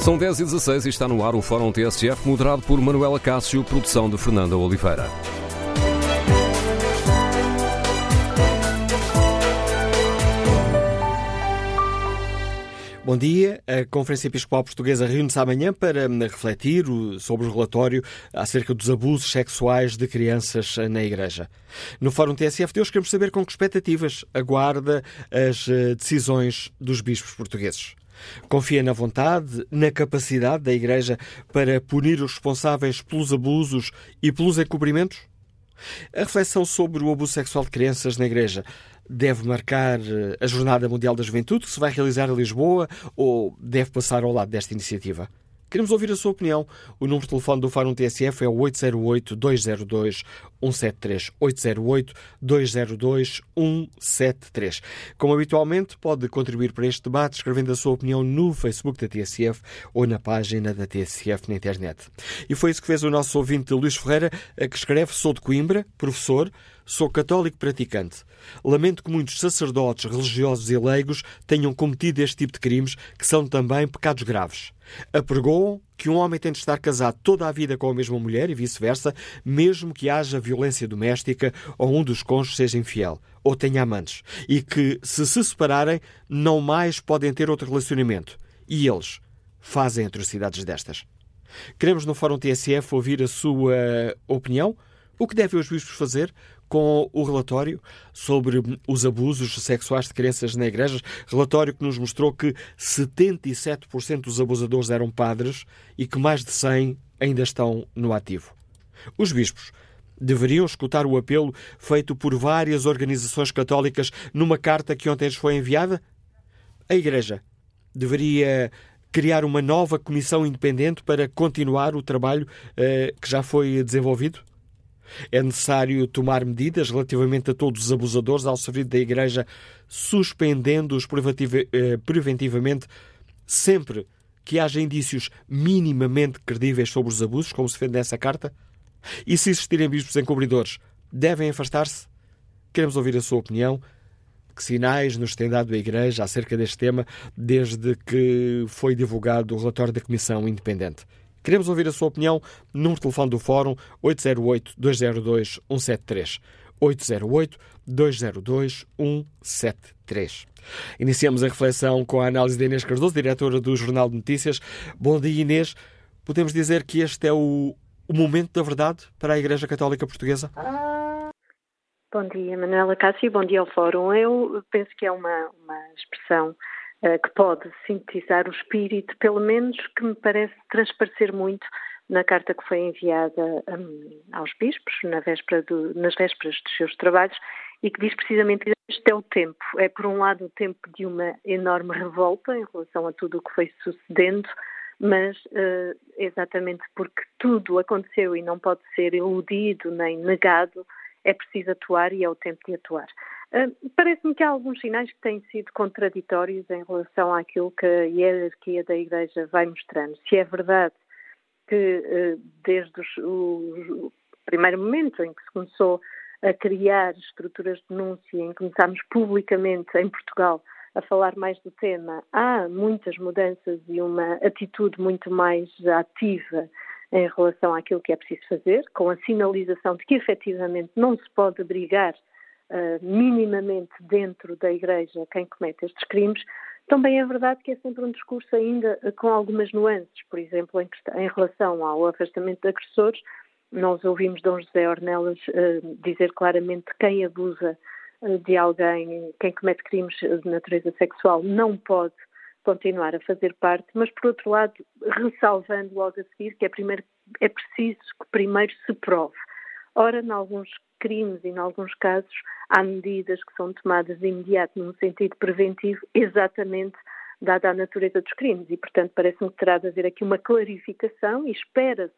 São 10 e 16 e está no ar o Fórum TSF, moderado por Manuela Cássio, produção de Fernanda Oliveira. Bom dia. A Conferência Episcopal Portuguesa reúne-se amanhã para hum, refletir sobre o relatório acerca dos abusos sexuais de crianças na Igreja. No Fórum TSF de hoje queremos saber com que expectativas aguarda as eh, decisões dos bispos portugueses. Confia na vontade, na capacidade da Igreja para punir os responsáveis pelos abusos e pelos encobrimentos? A reflexão sobre o abuso sexual de crianças na Igreja deve marcar eh, a Jornada Mundial da Juventude, que se vai realizar em Lisboa, ou deve passar ao lado desta iniciativa? Queremos ouvir a sua opinião. O número de telefone do Fórum TSF é o 808-202-173. 808-202-173. Como habitualmente, pode contribuir para este debate escrevendo a sua opinião no Facebook da TSF ou na página da TSF na internet. E foi isso que fez o nosso ouvinte Luís Ferreira, que escreve: Sou de Coimbra, professor, Sou católico praticante. Lamento que muitos sacerdotes, religiosos e leigos tenham cometido este tipo de crimes, que são também pecados graves. Apregoam que um homem tem de estar casado toda a vida com a mesma mulher e vice-versa, mesmo que haja violência doméstica ou um dos cônjuges seja infiel ou tenha amantes, e que, se se separarem, não mais podem ter outro relacionamento. E eles fazem atrocidades destas. Queremos no Fórum TSF ouvir a sua opinião. O que devem os bispos fazer? com o relatório sobre os abusos sexuais de crianças na igreja, relatório que nos mostrou que 77% dos abusadores eram padres e que mais de 100 ainda estão no ativo. Os bispos deveriam escutar o apelo feito por várias organizações católicas numa carta que ontem lhes foi enviada? A Igreja deveria criar uma nova comissão independente para continuar o trabalho eh, que já foi desenvolvido? É necessário tomar medidas relativamente a todos os abusadores ao serviço da Igreja, suspendendo-os eh, preventivamente sempre que haja indícios minimamente credíveis sobre os abusos, como se vê nessa carta? E se existirem bispos encobridores, devem afastar-se? Queremos ouvir a sua opinião. Que sinais nos tem dado a Igreja acerca deste tema desde que foi divulgado o relatório da Comissão Independente? Queremos ouvir a sua opinião. Número de telefone do Fórum 808-202-173. 808-202-173. Iniciamos a reflexão com a análise de Inês Cardoso, diretora do Jornal de Notícias. Bom dia, Inês. Podemos dizer que este é o, o momento da verdade para a Igreja Católica Portuguesa? Bom dia, Manuela Cássio. Bom dia ao Fórum. Eu penso que é uma, uma expressão que pode sintetizar o espírito, pelo menos que me parece transparecer muito na carta que foi enviada um, aos bispos na véspera do, nas vésperas dos seus trabalhos e que diz precisamente este é o tempo. É, por um lado, o tempo de uma enorme revolta em relação a tudo o que foi sucedendo, mas uh, exatamente porque tudo aconteceu e não pode ser iludido nem negado, é preciso atuar e é o tempo de atuar. Parece-me que há alguns sinais que têm sido contraditórios em relação àquilo que a hierarquia da Igreja vai mostrando. Se é verdade que uh, desde o, primeiro momento em que se começou a criar estruturas de denúncia, em que começámos publicamente em Portugal a falar mais do tema, há muitas mudanças e uma atitude muito mais ativa em relação àquilo que é preciso fazer, com a sinalização de que efetivamente não se pode abrigar uh, minimamente dentro da Igreja quem comete estes crimes, também é verdade que é sempre um discurso ainda com algumas nuances. Por exemplo, em, em relação ao afastamento de agressores, nós ouvimos Dom José Ornelas uh, dizer claramente que quem abusa uh, de alguém, quem comete crimes de natureza sexual, não pode continuar a fazer parte, mas por outro lado, ressalvando logo a seguir que é, primeiro, é preciso que primeiro se prove. Ora, em alguns crimes e em alguns casos há medidas que são tomadas de imediato num sentido preventivo, exatamente dada a natureza dos crimes e, portanto, parece-me que terá de haver aqui uma clarificação e espera-se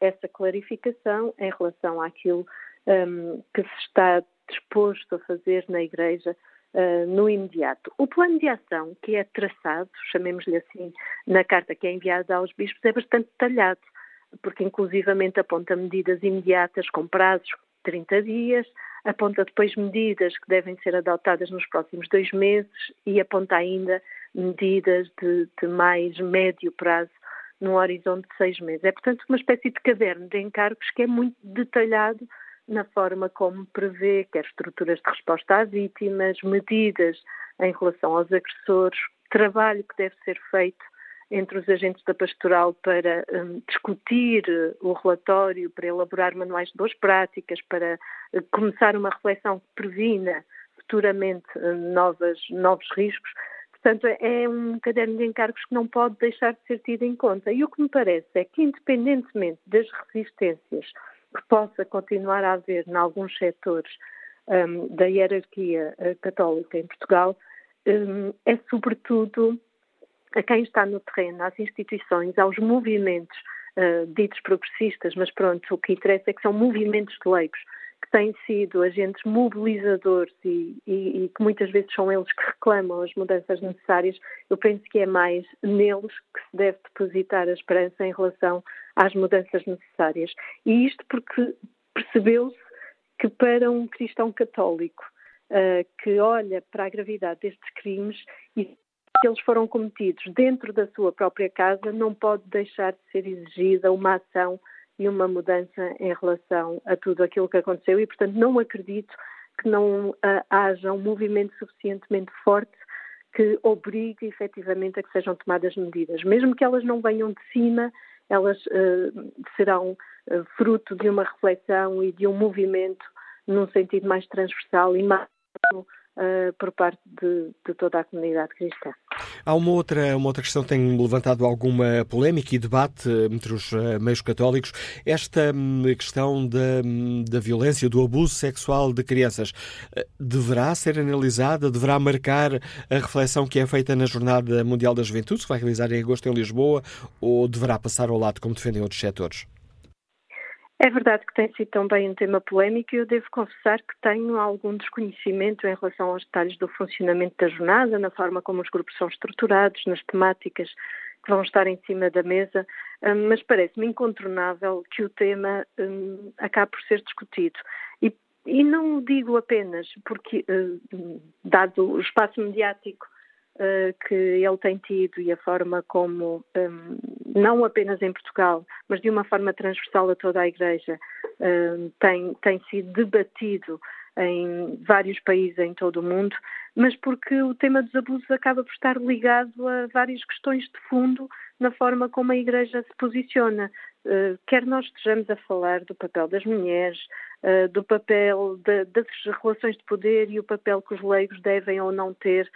essa clarificação em relação àquilo um, que se está disposto a fazer na Igreja uh, no imediato. O plano de ação que é traçado, chamemos-lhe assim, na carta que é enviada aos bispos, é bastante detalhado, porque inclusivamente aponta medidas imediatas com prazos de 30 dias, aponta depois medidas que devem ser adotadas nos próximos dois meses e aponta ainda medidas de, de mais médio prazo num horizonte de seis meses. É, portanto, uma espécie de caderno de encargos que é muito detalhado na forma como prevê quer estruturas de resposta às vítimas, medidas em relação aos agressores, trabalho que deve ser feito entre os agentes da pastoral para um, discutir o relatório, para elaborar manuais de boas práticas, para uh, começar uma reflexão que previna futuramente uh, novas, novos riscos. Portanto, é um caderno de encargos que não pode deixar de ser tido em conta. E o que me parece é que, independentemente das resistências que possa continuar a haver em alguns setores um, da hierarquia católica em Portugal, um, é sobretudo a quem está no terreno, às instituições, aos movimentos uh, ditos progressistas, mas pronto, o que interessa é que são movimentos de leigos que têm sido agentes mobilizadores e, e, e, que muitas vezes são eles que reclamam as mudanças necessárias, eu penso que é mais neles que se deve depositar a esperança em relação às mudanças necessárias. E isto porque percebeu-se que para um cristão católico uh, que olha para a gravidade destes crimes que eles foram cometidos dentro da sua própria casa, não pode deixar de ser exigida uma ação e uma mudança em relação a tudo aquilo que aconteceu e, portanto, não acredito que não uh, haja um movimento suficientemente forte que obrigue efetivamente a que sejam tomadas medidas. Mesmo que elas não venham de cima, elas uh, serão uh, fruto de uma reflexão e de um movimento num sentido mais transversal e mais por parte de, de, toda a comunidade cristã. Há uma outra, uma outra questão que tem levantado alguma polémica e debate entre os uh, meios católicos, esta um, questão da, um, da violência, do abuso sexual de crianças. Uh, deverá ser analisada, deverá marcar a reflexão que é feita na Jornada Mundial da Juventude, que vai realizar em agosto em Lisboa, ou deverá passar ao lado, como defendem outros setores? É verdade que tem sido também um tema polémico e eu devo confessar que tenho algum desconhecimento em relação aos detalhes do funcionamento da jornada, na forma como os grupos são estruturados, nas temáticas que vão estar em cima da mesa, hum, mas parece-me incontornável que o tema um, acabe por ser discutido. E, e não digo apenas porque, hum, dado o espaço mediático que ele tem tido e a forma como, um, não apenas em Portugal, mas de uma forma transversal a toda a Igreja, um, tem, tem sido debatido em vários países em todo o mundo, mas porque o tema dos abusos acaba por estar ligado a várias questões de fundo na forma como a Igreja se posiciona. Uh, quer nós estejamos a falar do papel das mulheres, uh, do papel de, das relações de poder e o papel que os leigos devem ou não ter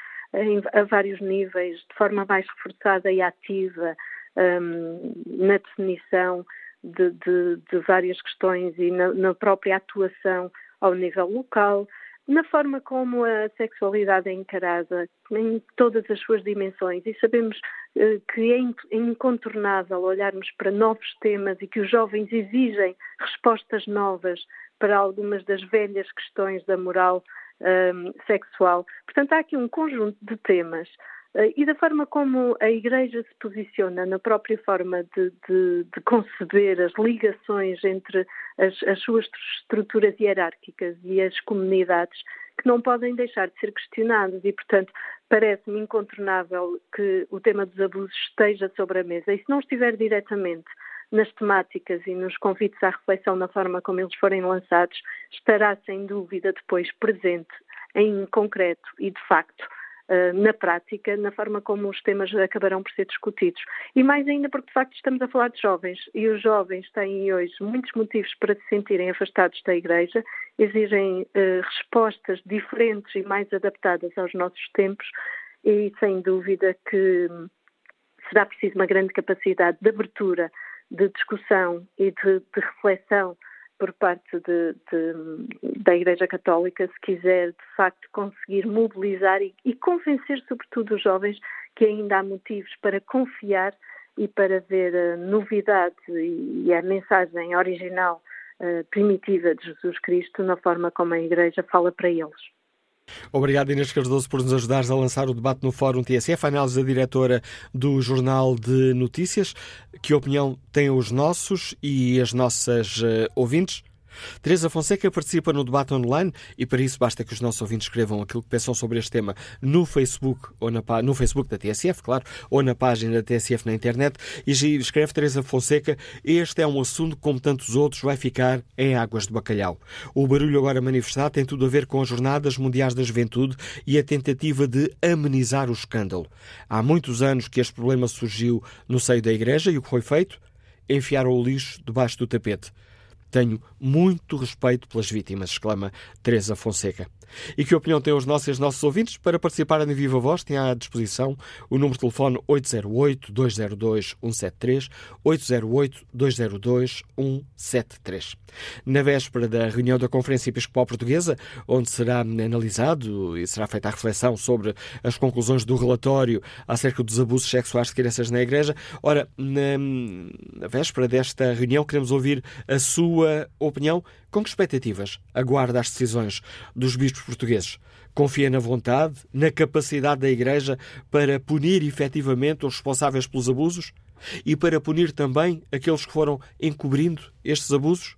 a vários níveis, de forma mais reforçada e ativa um, na definição de, de, de, várias questões e na, na própria atuação ao nível local, na forma como a sexualidade é encarada em todas as suas dimensões. E sabemos uh, que é, é incontornável olharmos para novos temas e que os jovens exigem respostas novas para algumas das velhas questões da moral um, sexual. Portanto, há aqui um conjunto de temas uh, e da forma como a Igreja se posiciona na própria forma de, de, de conceber as ligações entre as, as, suas estruturas hierárquicas e as comunidades que não podem deixar de ser questionadas e, portanto, parece-me incontornável que o tema dos abusos esteja sobre a mesa. E se não estiver diretamente nas temáticas e nos convites à reflexão na forma como eles forem lançados, estará sem dúvida depois presente em concreto e de facto eh, na prática, na forma como os temas acabarão por ser discutidos. E mais ainda porque, de facto, estamos a falar de jovens e os jovens têm hoje muitos motivos para se sentirem afastados da Igreja, exigem uh, respostas diferentes e mais adaptadas aos nossos tempos e, sem dúvida, que será preciso uma grande capacidade de abertura de discussão e de, de reflexão por parte de, de, da Igreja Católica, se quiser de facto conseguir mobilizar e, e, convencer, sobretudo, os jovens que ainda há motivos para confiar e para ver a novidade e, a mensagem original, uh, primitiva de Jesus Cristo na forma como a Igreja fala para eles. Obrigado, Inês Cardoso, por nos ajudares a lançar o debate no Fórum TSF. A análise da diretora do Jornal de Notícias. Que opinião têm os nossos e as nossas uh, ouvintes? Teresa Fonseca participa no debate online e para isso basta que os nossos ouvintes escrevam aquilo que pensam sobre este tema no Facebook, ou na, no Facebook da TSF, claro, ou na página da TSF na internet. E escreve Teresa Fonseca: Este é um assunto, como tantos outros, vai ficar em águas de bacalhau. O barulho agora manifestado tem tudo a ver com as Jornadas Mundiais da Juventude e a tentativa de amenizar o escândalo. Há muitos anos que este problema surgiu no seio da Igreja e o que foi feito? Enfiaram o lixo debaixo do tapete. Tenho muito respeito pelas vítimas, exclama Teresa Fonseca. E que opinião têm os nossos, os nossos ouvintes? Para participar em Viva Voz, tem à disposição o número de telefone 808-202-173, 808-202-173. Na véspera da reunião da Conferência Episcopal Portuguesa, onde será analisado e será feita a reflexão sobre as conclusões do relatório acerca dos abusos sexuais de crianças na Igreja, ora, na véspera desta reunião, queremos ouvir a sua opinião com que expectativas aguarda as decisões dos bispos portugueses? Confia na vontade, na capacidade da Igreja para punir efetivamente os responsáveis pelos abusos e para punir também aqueles que foram encobrindo estes abusos?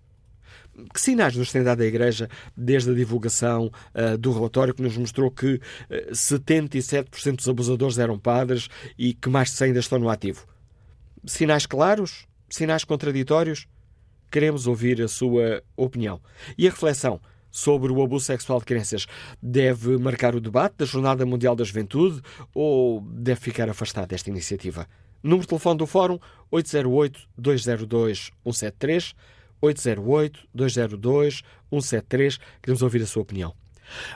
Que sinais nos tem dado a Igreja desde a divulgação uh, do relatório que nos mostrou que uh, eh, 77% dos abusadores eram padres e que mais de 100 ainda estão no ativo? Sinais claros? Sinais contraditórios? Queremos ouvir a sua opinião. E a reflexão sobre o abuso sexual de crianças deve marcar o debate da Jornada Mundial da Juventude ou deve ficar afastado desta iniciativa? Número de telefone do Fórum 808-202-173, 808-202-173. Queremos ouvir a sua opinião.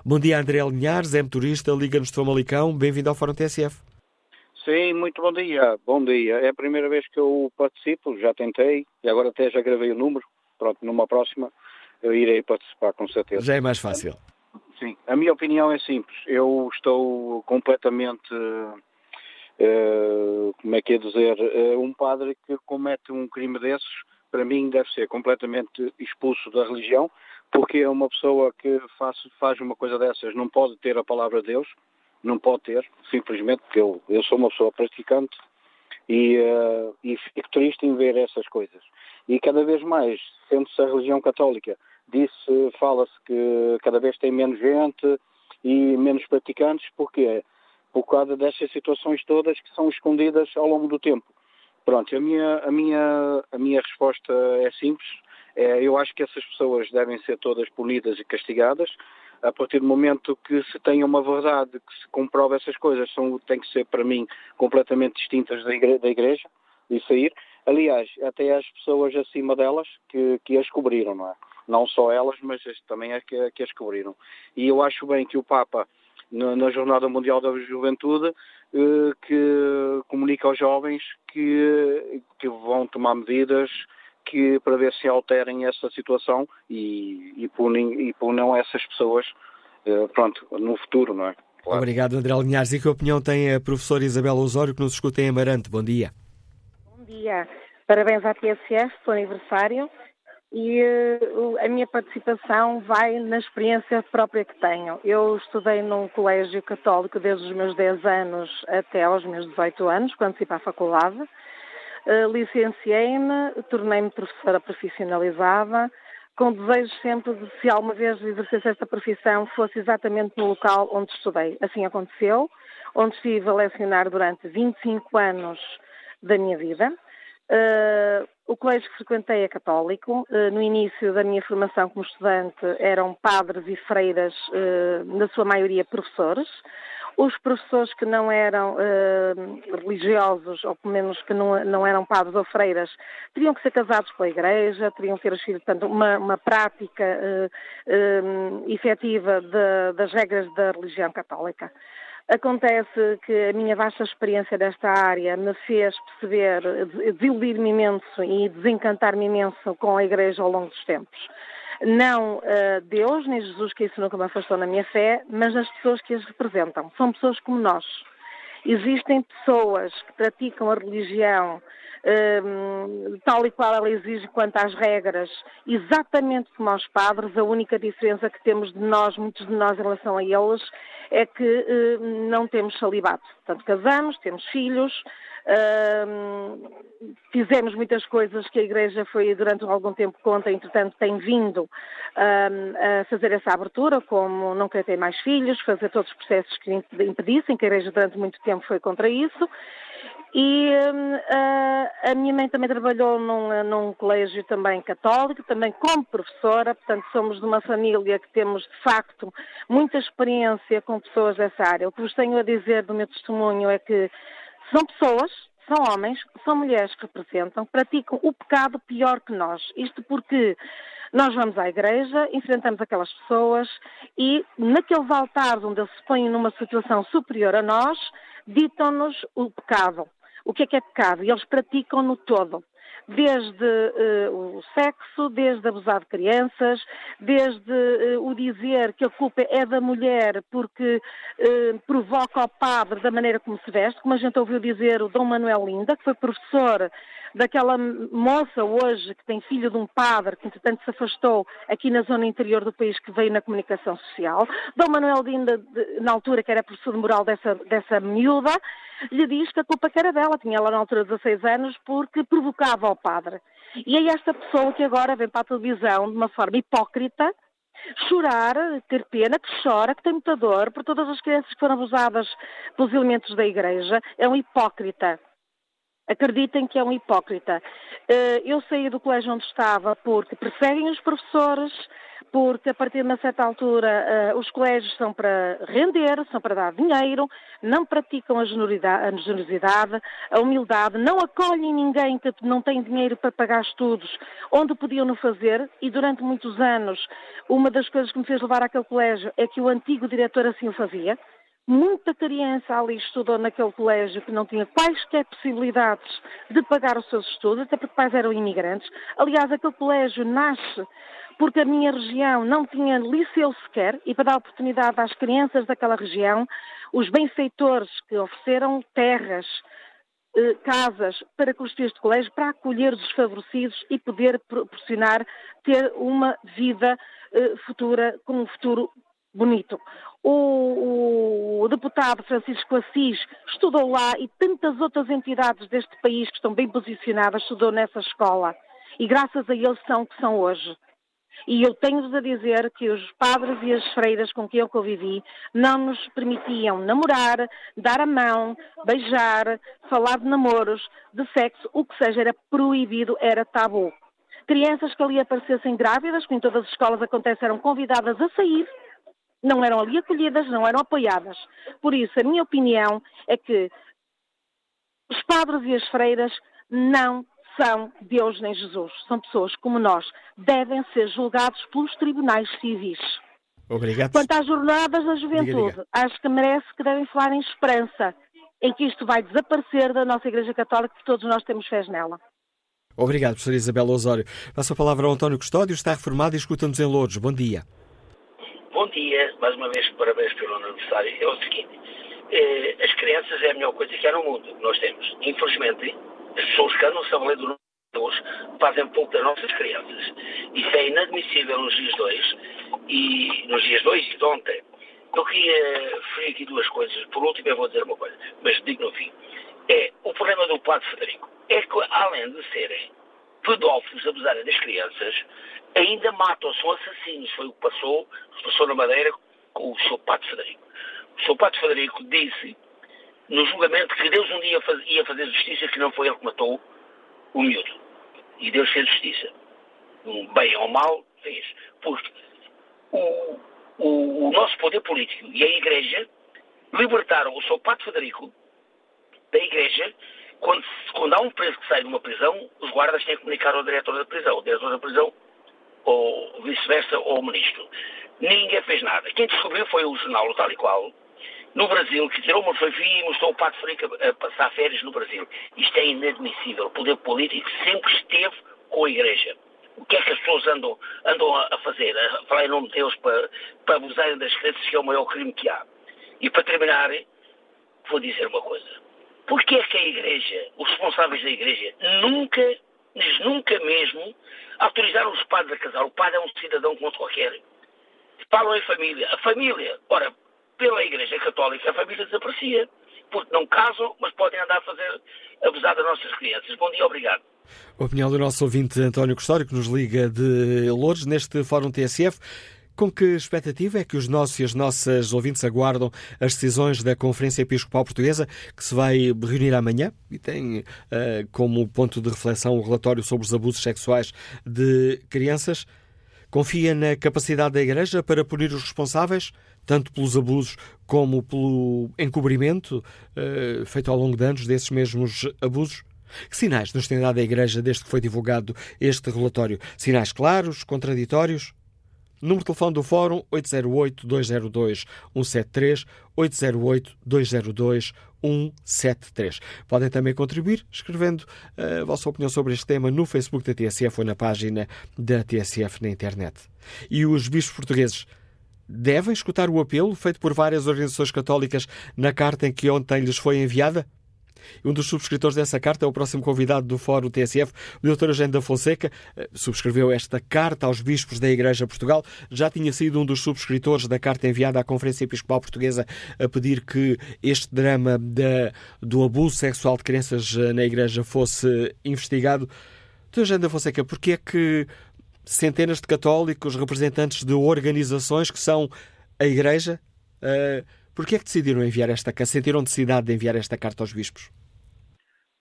Bom dia, André Linhares, é motorista, liga-nos de Famalicão. Bem-vindo ao Fórum TSF. Sim, muito bom dia. Bom dia. É a primeira vez que eu participo, já tentei e agora até já gravei o número. Pronto, numa próxima eu irei participar com certeza. Já é mais fácil. Sim, a minha opinião é simples. Eu estou completamente, uh, como é que é dizer, uh, um padre que comete um crime desses, para mim deve ser completamente expulso da religião, porque é uma pessoa que faz, faz uma coisa dessas, não pode ter a palavra de Deus não pode ter, simplesmente porque eu, eu sou uma pessoa praticante e, uh, e fico triste em ver essas coisas. E cada vez mais, sendo-se a religião católica, disse, fala-se que cada vez tem menos gente e menos praticantes, porque por causa destas situações todas que são escondidas ao longo do tempo. Pronto, a minha, a minha, a minha resposta é simples. É, eu acho que essas pessoas devem ser todas punidas e castigadas a partir do momento que se tenha uma verdade, que se comprova essas coisas, são, têm que ser, para mim, completamente distintas da igreja, da igreja e sair. Aliás, até as pessoas acima delas que, que as cobriram, não é? Não só elas, mas também as que, que as cobriram. E eu acho bem que o Papa, na, na Jornada Mundial da Juventude, eh, que comunica aos jovens que, que vão tomar medidas que para ver se alterem essa situação e, e, punem, e punam essas pessoas uh, pronto, no futuro, não é? Claro. Obrigado, André Linhares. E que opinião tem a professora Isabel Osório, que nos escuta em Amarante? Bom dia. Bom dia. Parabéns à TSF pelo aniversário e uh, a minha participação vai na experiência própria que tenho. Eu estudei num colégio católico desde os meus 10 anos até aos meus 18 anos, quando fui para a faculdade. Uh, Licenciei-me, tornei-me professora profissionalizada, com desejo sempre de, se alguma vez exercesse esta profissão, fosse exatamente no local onde estudei. Assim aconteceu, onde estive a lecionar durante 25 anos da minha vida. Uh, o colégio que frequentei é católico. Uh, no início da minha formação como estudante eram padres e freiras, uh, na sua maioria professores. Os professores que não eram uh, religiosos, ou pelo menos que não, não, eram padres ou freiras, teriam que ser casados pela Igreja, teriam que ter sido, portanto, uma, uma prática uh, uh, efetiva de, das regras da religião católica. Acontece que a minha vasta experiência desta área me fez perceber, desiludir-me imenso e desencantar-me imenso com a Igreja ao longo dos tempos não uh, Deus nem Jesus, que isso nunca me afastou na minha fé, mas as pessoas que as representam. São pessoas como nós. Existem pessoas que praticam a religião um, tal e qual ela exige quanto às regras, exatamente como aos padres, a única diferença que temos de nós, muitos de nós, em relação a eles, é que um, não temos celibato. Portanto, casamos, temos filhos, Fizemos muitas coisas que a Igreja foi durante algum tempo conta, entretanto tem vindo a fazer essa abertura, como não querer ter mais filhos, fazer todos os processos que impedissem, que a Igreja durante muito tempo foi contra isso. E uh, a minha mãe também trabalhou num, num, colégio também católico, também como professora, portanto somos de uma família que temos de facto muita experiência com pessoas dessa área. O que vos tenho a dizer do meu testemunho é que são pessoas, são homens, são mulheres que representam, praticam o pecado pior que nós. Isto porque nós vamos à igreja, enfrentamos aquelas pessoas e naqueles altares onde eles se põem numa situação superior a nós, ditam-nos o pecado o que é que é pecado e eles praticam-no todo. Desde uh, o sexo, desde abusar de crianças, desde uh, o dizer que a culpa é da mulher porque uh, provoca ao padre da maneira como se veste, como a gente ouviu dizer o Dom Manuel Linda, que foi professor daquela moça hoje que tem filho de um padre que entretanto se afastou aqui na zona interior do país que veio na comunicação social. Dom Manuel Dinda, na altura que era professor de moral dessa, dessa miúda, lhe diz que a culpa que era dela, tinha ela na altura 16 anos, porque provocava o padre. E é esta pessoa que agora vem para a televisão de uma forma hipócrita, chorar, ter pena, que chora, que tem muita dor por todas as crianças que foram abusadas pelos elementos da igreja, é um hipócrita. Acreditem que é um hipócrita. Eh, eu saí do colégio onde estava porque perseguem os professores, porque a partir de uma certa altura eh, os colégios são para render, são para dar dinheiro, não praticam a generosidade, a humildade, não acolhem ninguém que não tem dinheiro para pagar estudos onde podiam não fazer e durante muitos anos uma das coisas que me fez levar àquele colégio é que o antigo diretor assim o fazia. Muita criança ali estudou naquele colégio que não tinha quaisquer possibilidades de pagar os seus estudos, até porque pais eram imigrantes. Aliás, aquele colégio nasce porque a minha região não tinha liceu sequer e para dar oportunidade às crianças daquela região, os benfeitores que ofereceram terras, eh, casas para construir este colégio, para acolher os desfavorecidos e poder proporcionar ter uma vida eh, futura com um futuro bonito. O, o, deputado Francisco Assis estudou lá e tantas outras entidades deste país que estão bem posicionadas estudou nessa escola. E graças a eles são o que são hoje. E eu tenho-vos a dizer que os padres e as freiras com quem eu convivi não nos permitiam namorar, dar a mão, beijar, falar de namoros, de sexo, o que seja, era proibido, era tabu. Crianças que ali aparecessem grávidas, que em todas as escolas acontece, eram convidadas a sair não eram ali acolhidas, não eram apoiadas. Por isso, a minha opinião é que os padres e as freiras não são Deus nem Jesus. São pessoas como nós. Devem ser julgados pelos tribunais civis. Obrigado. Quanto às jornadas da juventude, diga, diga. acho que merece que devem falar em esperança, em que isto vai desaparecer da nossa Igreja Católica, porque todos nós temos fé nela. Obrigado, professora Isabel Osório. Passo a palavra ao António Custódio, está reformado e escuta-nos em Louros. Bom dia. Bom dia, mais uma vez parabéns pelo aniversário. É o seguinte, eh, as crianças é a melhor coisa que há no mundo que nós temos. Infelizmente, as pessoas que andam-se a valer do hoje fazem pouco das nossas crianças. Isso é inadmissível nos dias dois e nos dias dois e de ontem. Eu queria referir aqui duas coisas. Por último, eu vou dizer uma coisa, mas digo no fim. É o problema do Padre Federico. É que, além de serem pedófilos abusarem das crianças, ainda matam, são assassinos. Foi o que passou, passou na Madeira com o Sr. Pato Federico. O Sr. Pato Federico disse no julgamento que Deus um dia ia fazer justiça, que não foi ele que matou o miúdo. E Deus fez justiça. Um bem ou mal, fez. Porque o, o, o nosso poder político e a Igreja libertaram o Sr. Pato Federico da Igreja quando, quando há um preso que sai de uma prisão, os guardas têm que comunicar ao diretor da prisão. O diretor da prisão ou vice-versa, ou o ministro. Ninguém fez nada. Quem descobriu foi o jornal, tal e qual, no Brasil, que tirou uma fotografia e mostrou o Pato Frica a passar férias no Brasil. Isto é inadmissível. O poder político sempre esteve com a Igreja. O que é que as pessoas andam, andam a fazer? A falar em nome de Deus para, para abusarem das crianças, que é o maior crime que há. E para terminar, vou dizer uma coisa. Porquê é que a Igreja, os responsáveis da Igreja, nunca, mas nunca mesmo, autorizaram os padres a casar. O padre é um cidadão como qualquer. Falam em família. A família, ora, pela Igreja Católica, a família desaparecia. porque não casam, mas podem andar a fazer abusar das nossas crianças. Bom dia, obrigado. A opinião do nosso ouvinte António Custódio, que nos liga de Lourdes, neste Fórum TSF. Com que expectativa é que os nossos e as nossas ouvintes aguardam as decisões da Conferência Episcopal Portuguesa, que se vai reunir amanhã e tem uh, como ponto de reflexão o relatório sobre os abusos sexuais de crianças? Confia na capacidade da Igreja para punir os responsáveis, tanto pelos abusos como pelo encobrimento uh, feito ao longo de anos desses mesmos abusos? Que sinais nos tem dado a Igreja desde que foi divulgado este relatório? Sinais claros, contraditórios? Número de telefone do Fórum 808-202-173, 808-202-173. Podem também contribuir escrevendo a vossa opinião sobre este tema no Facebook da TSF ou na página da TSF na internet. E os bispos portugueses devem escutar o apelo feito por várias organizações católicas na carta em que ontem lhes foi enviada? Um dos subscritores dessa carta é o próximo convidado do Fórum TSF, o Dr. Eugênio da Fonseca. Eh, subscreveu esta carta aos bispos da Igreja Portugal. Já tinha sido um dos subscritores da carta enviada à Conferência Episcopal Portuguesa a pedir que este drama da, do abuso sexual de crianças eh, na Igreja fosse investigado. Dr. Eugênio da Fonseca, porquê é que centenas de católicos, representantes de organizações que são a Igreja, uh, por que é que decidiram enviar esta carta? Sentiram necessidade de enviar esta carta aos bispos?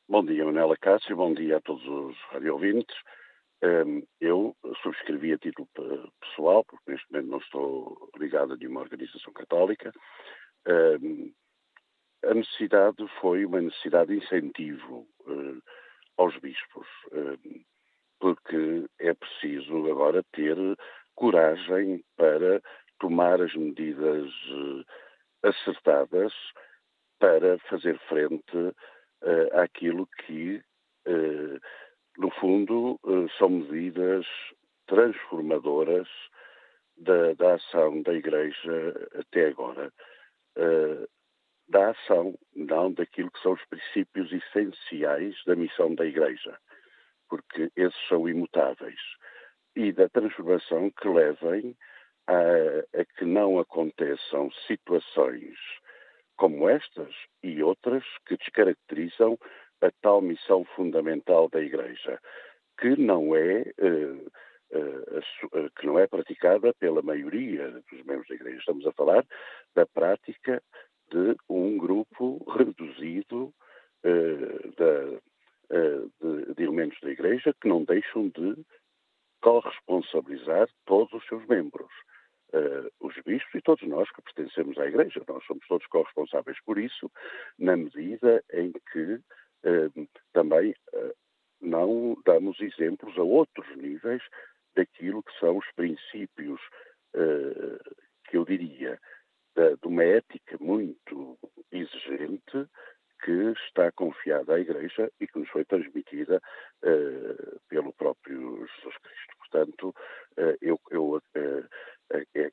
Bom dia, Manela Cássio. Bom dia a todos os radiovintes. Eu subscrevi a título pessoal, porque neste momento não estou ligado a nenhuma organização católica. A necessidade foi uma necessidade de incentivo hum, aos bispos, porque é preciso agora ter coragem para tomar as medidas acertadas para fazer frente uh, àquilo que, uh, no fundo, uh, são medidas transformadoras da, da, ação da Igreja até agora. da ação, não daquilo que são os princípios essenciais da missão da Igreja, porque esses são imutáveis. E da transformação que levem a, a que não aconteçam situações como estas e outras que descaracterizam a tal missão fundamental da Igreja, que não é uh, uh, que não é praticada pela maioria dos membros da Igreja. Estamos a falar da prática de um grupo reduzido uh, da, de, de elementos da Igreja que não deixam de corresponsabilizar todos os seus membros uh, os bispos e todos nós que pertencemos à Igreja. Nós somos todos corresponsáveis por isso, na medida em que uh, também uh, não damos exemplos a outros níveis daquilo que são os princípios que eu diria de uma ética muito exigente que está confiada à Igreja e que nos foi transmitida uh, pelo próprio Jesus Cristo. Portanto, uh, eu, eu uh,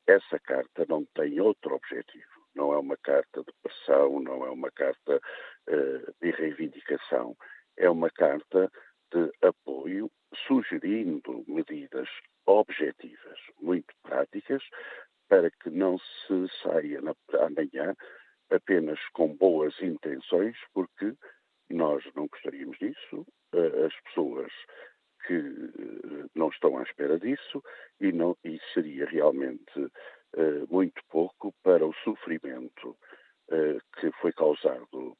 essa carta não tem outro objetivo. Não é uma carta de pressão, não é uma carta de reivindicação. É uma carta de apoio, sugerindo medidas objetivas, muito práticas, para que não se saia na, amanhã apenas com boas intenções, porque nós não gostaríamos disso, as pessoas que eh, não estão à espera disso e, não, e seria realmente uh, muito pouco para o sofrimento uh, que foi causado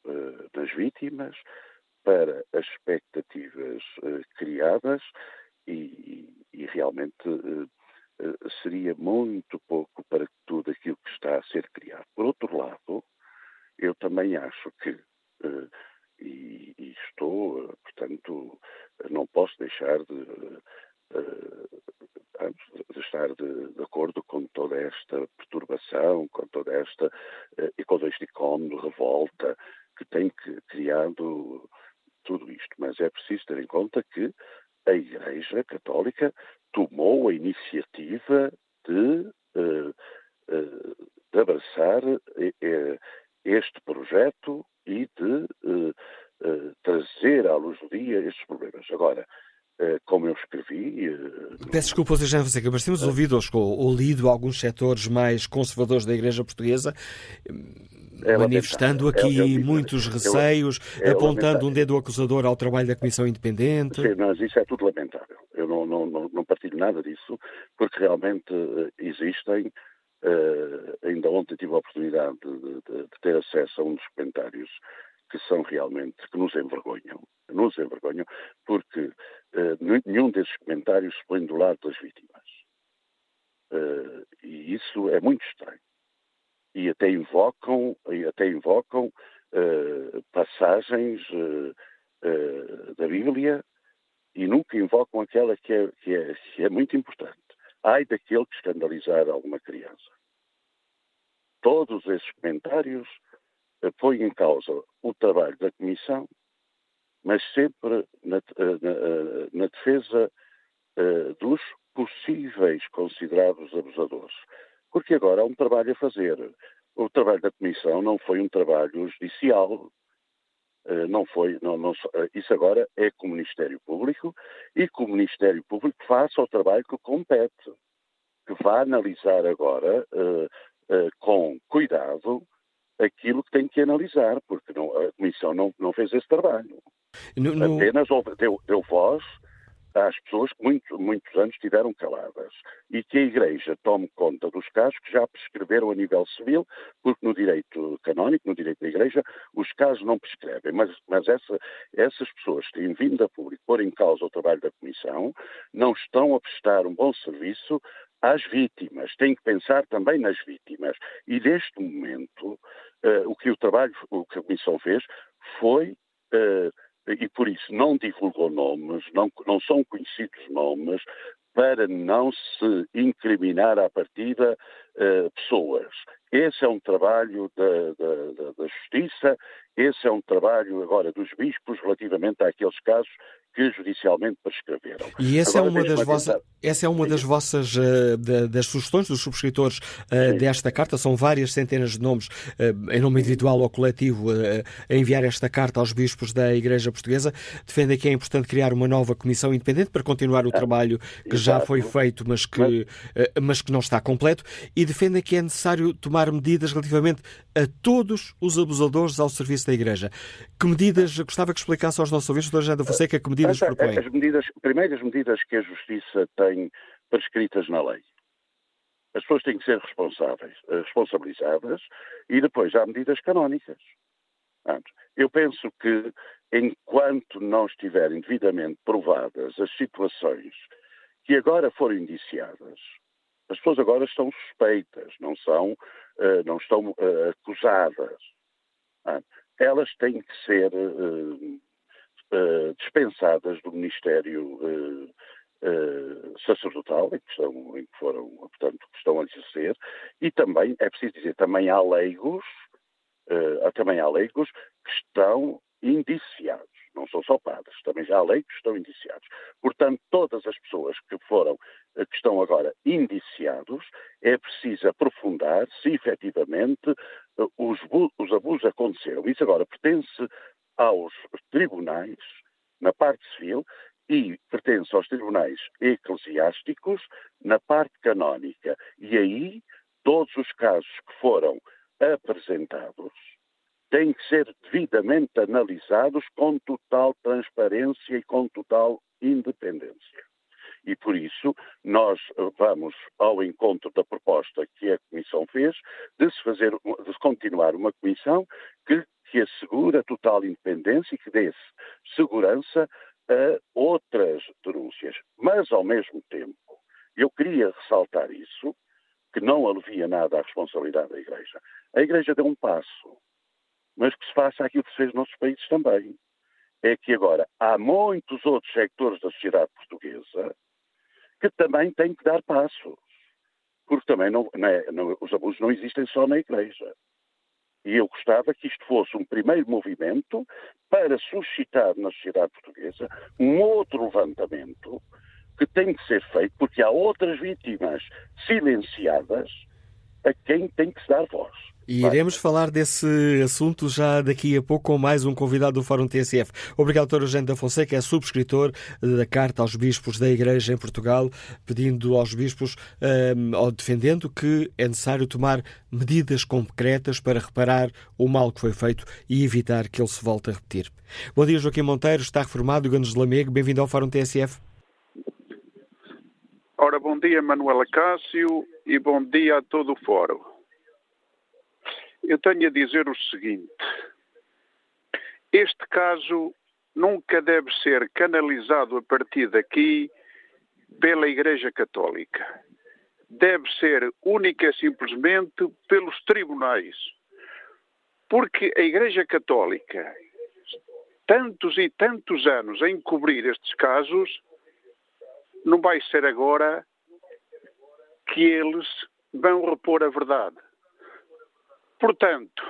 nas vítimas, para as expectativas criadas e, e realmente seria muito pouco para tudo aquilo que está a ser criado. Por outro lado, eu também acho que e, e, estou, portanto, não posso deixar de, de estar de, de, acordo com toda esta perturbação, com toda esta e com este icono de revolta que tem criado tudo isto. Mas é preciso ter em conta que a Igreja Católica tomou a iniciativa de, de abraçar este projeto e de uh, uh, trazer à luz do dia estes problemas. Agora, como eu escrevi. Peço desculpa, Sr. Jean Fonseca, mas temos ouvido ou, ou lido alguns setores mais conservadores da Igreja Portuguesa é manifestando aqui é, muitos receios, é, apontando um dedo acusador ao trabalho da Comissão Independente. Sim, mas isso é tudo lamentável. Eu não, não, não, não partilho nada disso, porque realmente existem. Uh, ainda ontem tive a oportunidade de, de, de ter acesso a um dos comentários que são realmente, que nos envergonham, nos envergonham, porque uh, nenhum desses comentários se põe do lado das vítimas. Uh, e isso é muito estranho. E até invocam, e até invocam passagens da Bíblia e nunca invocam aquela que é, que é, que é muito importante. Ai daquele que escandalizar alguma criança. Todos esses comentários põe em causa o trabalho da Comissão, mas sempre na, eh, na, eh, na defesa uh, dos possíveis considerados abusadores. Porque agora há um trabalho a fazer. O trabalho da Comissão não foi um trabalho judicial, não foi, não, não, isso agora é com o Ministério Público e que o Ministério Público faça o trabalho que compete, que vá analisar agora uh, com cuidado aquilo que tem que analisar, porque não, a Comissão não, não fez esse trabalho. No, no... Apenas deu, deu voz às pessoas que muitos, muitos anos estiveram caladas e que a Igreja tome conta dos casos que já prescreveram a nível civil, porque no direito canónico, no direito da Igreja, os casos não prescrevem. Mas, mas essa, essas pessoas que têm vindo a público pôr em causa o trabalho da Comissão não estão a prestar um bom serviço às vítimas. Tem que pensar também nas vítimas. E neste momento, uh, o que o trabalho, o que a Comissão fez foi, uh, e por isso não divulgou nomes, não, não são conhecidos nomes, para não se incriminar à partida uh, pessoas. Esse é um trabalho da, da, da, Justiça, esse é um trabalho agora dos bispos relativamente àqueles casos que judicialmente prescreveram. E essa é uma das vossas, essa é uma das vossas uh, das sugestões dos subscritores uh, desta carta. São várias centenas de nomes, uh, em nome individual ou coletivo, a enviar esta carta aos bispos da Igreja Portuguesa. Defendem que é importante criar uma nova comissão independente para continuar o ah, trabalho que já foi feito, mas que, mas que não está completo. E defendem que é necessário tomar medidas relativamente a todos os abusadores ao serviço da Igreja. Que medidas, gostava que explicasse aos nossos ouvintes, Dr. Janda Fonseca, que medidas propõe? As medidas, primeiro, as medidas que a Justiça tem prescritas na lei. As pessoas têm que ser responsáveis, eh, responsabilizadas e depois há medidas canónicas. Eu penso que enquanto não estiverem devidamente provadas as situações que agora foram indiciadas, as pessoas agora estão suspeitas, não são, uh, não estão uh, acusadas. Elas têm que ser uh, dispensadas do Ministério sacerdotal, em que, estão, em que foram, portanto, que estão a exercer, e também, é preciso dizer, também há leigos, também há leigos que estão indiciados não são só padres, também já há leigos que estão indiciados. Portanto, todas as pessoas que foram, eh, que estão agora indiciados, é preciso aprofundar se efetivamente eh, os, os abusos aconteceram. Isso agora pertence aos tribunais, na parte civil, e pertence aos tribunais eclesiásticos na parte canónica. E aí, todos os casos que foram apresentados têm que ser devidamente analisados com total transparência e com total independência. E por isso nós vamos ao encontro da proposta que a Comissão fez de se fazer, de continuar uma comissão que, que assegure a total independência e que dê segurança a outras denúncias. Mas, ao mesmo tempo, eu queria ressaltar isso, que não alivia nada a responsabilidade da Igreja. A Igreja deu um passo mas que se faça aquilo que se fez noutros países também. É que agora há muitos outros sectores da sociedade portuguesa que também têm que dar passos. Porque também não, não, é, não, os abusos não existem só na Igreja. E eu gostava que isto fosse um primeiro movimento para suscitar na sociedade portuguesa um outro levantamento que tem que ser feito, porque há outras vítimas silenciadas a quem tem que se dar voz. E iremos falar desse assunto já daqui a pouco com mais um convidado do Fórum TSF. Obrigado, Dr. Eugênio da Fonseca, é subscritor da Carta aos Bispos da Igreja em Portugal, pedindo aos bispos, um, ou defendendo que é necessário tomar medidas concretas para reparar o mal que foi feito e evitar que ele se volte a repetir. Bom dia, Joaquim Monteiro, está reformado, Ganos de Lamego, bem-vindo ao Fórum TSF. Ora, bom dia, Manuela Cássio, e bom dia a todo o Fórum. Eu tenho a dizer o seguinte: este caso nunca deve ser canalizado a partir daqui pela Igreja Católica. Deve ser única e simplesmente pelos tribunais. Porque a Igreja Católica, tantos e tantos anos a encobrir estes casos, não vai ser agora que eles vão repor a verdade. Portanto,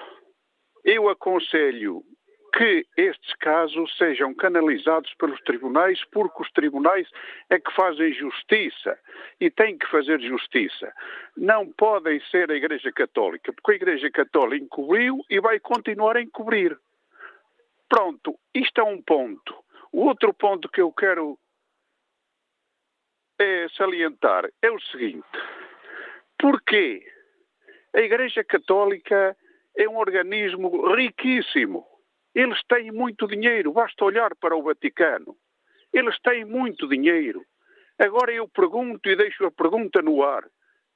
eu aconselho que estes casos sejam canalizados pelos tribunais, porque os tribunais é que fazem justiça e têm que fazer justiça. Não podem ser a Igreja Católica, porque a Igreja Católica encobriu e vai continuar a encobrir. Pronto, isto é um ponto. O outro ponto que eu quero é salientar é o seguinte: porquê? A Igreja Católica é um organismo riquíssimo. Eles têm muito dinheiro, basta olhar para o Vaticano. Eles têm muito dinheiro. Agora eu pergunto e deixo a pergunta no ar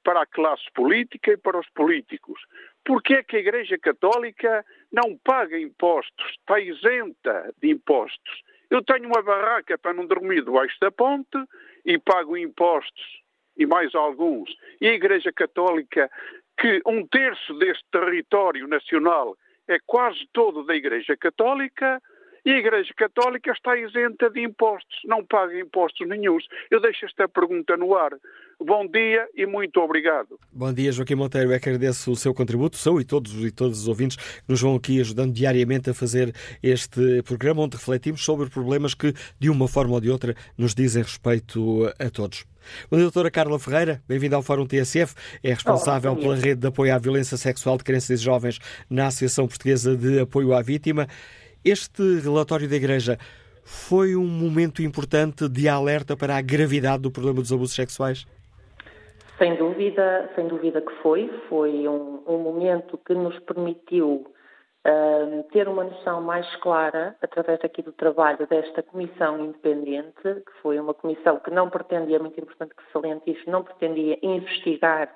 para a classe política e para os políticos. Por que é que a Igreja Católica não paga impostos, está isenta de impostos? Eu tenho uma barraca para não dormir debaixo da ponte e pago impostos e mais alguns. E a Igreja Católica que um terço deste território nacional é quase todo da Igreja Católica e a Igreja Católica está isenta de impostos, não paga impostos nenhums. Eu deixo esta pergunta no ar. Bom dia e muito obrigado. Bom dia, Joaquim Monteiro. Eu agradeço o seu contributo, sou e todos e todos os ouvintes que nos vão aqui ajudando diariamente a fazer este programa onde refletimos sobre problemas que, de uma forma ou de outra, nos dizem respeito a todos. Bom dia, doutora Carla Ferreira, bem-vinda ao Fórum TSF. É responsável Olá, pela rede de apoio à violência sexual de crianças e jovens na Associação Portuguesa de Apoio à Vítima. Este relatório da Igreja foi um momento importante de alerta para a gravidade do problema dos abusos sexuais? Sem dúvida, sem dúvida que foi. Foi um, um momento que nos permitiu ter uma noção mais clara, através aqui do trabalho desta comissão independente, que foi uma comissão que não pretendia, muito importante que saliente isto, não pretendia investigar,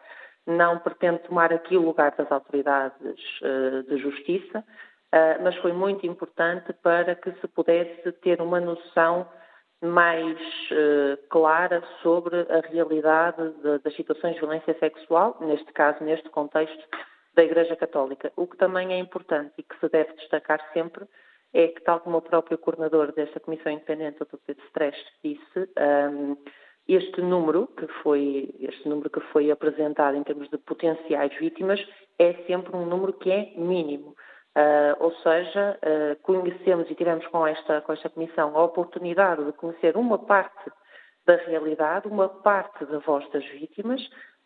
não pretende tomar aqui o lugar das autoridades uh, de justiça, uh, mas foi muito importante para que se pudesse ter uma noção mais uh, clara sobre a realidade de, das situações de violência sexual, neste caso, neste contexto da Igreja Católica. O que também é importante e que se deve destacar sempre é que, tal como o próprio coordenador desta Comissão Independente, o Dr. Pedro Stress, disse, um, este número que foi este número que foi apresentado em termos de potenciais vítimas é sempre um número que é mínimo. Uh, ou seja, uh, conhecemos e tivemos com esta, com esta comissão a oportunidade de conhecer uma parte da realidade, uma parte da voz das vítimas,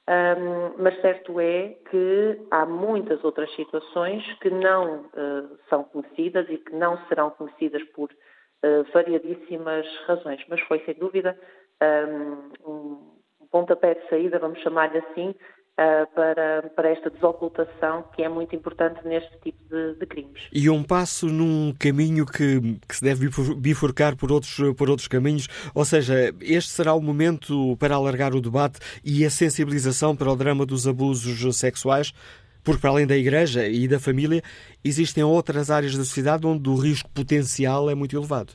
um, mas certo é que há muitas outras situações que não uh, são conhecidas e que não serão conhecidas por variadíssimas razões. Mas foi, sem dúvida, um, um pontapé de saída, vamos chamar-lhe assim, para, para esta desocultação que é muito importante neste tipo de, de crimes. E um passo num caminho que, que, se deve bifurcar por outros, por outros caminhos, ou seja, este será o momento para alargar o debate e a sensibilização para o drama dos abusos sexuais? Porque, para além da Igreja e da família, existem outras áreas da sociedade onde o risco potencial é muito elevado.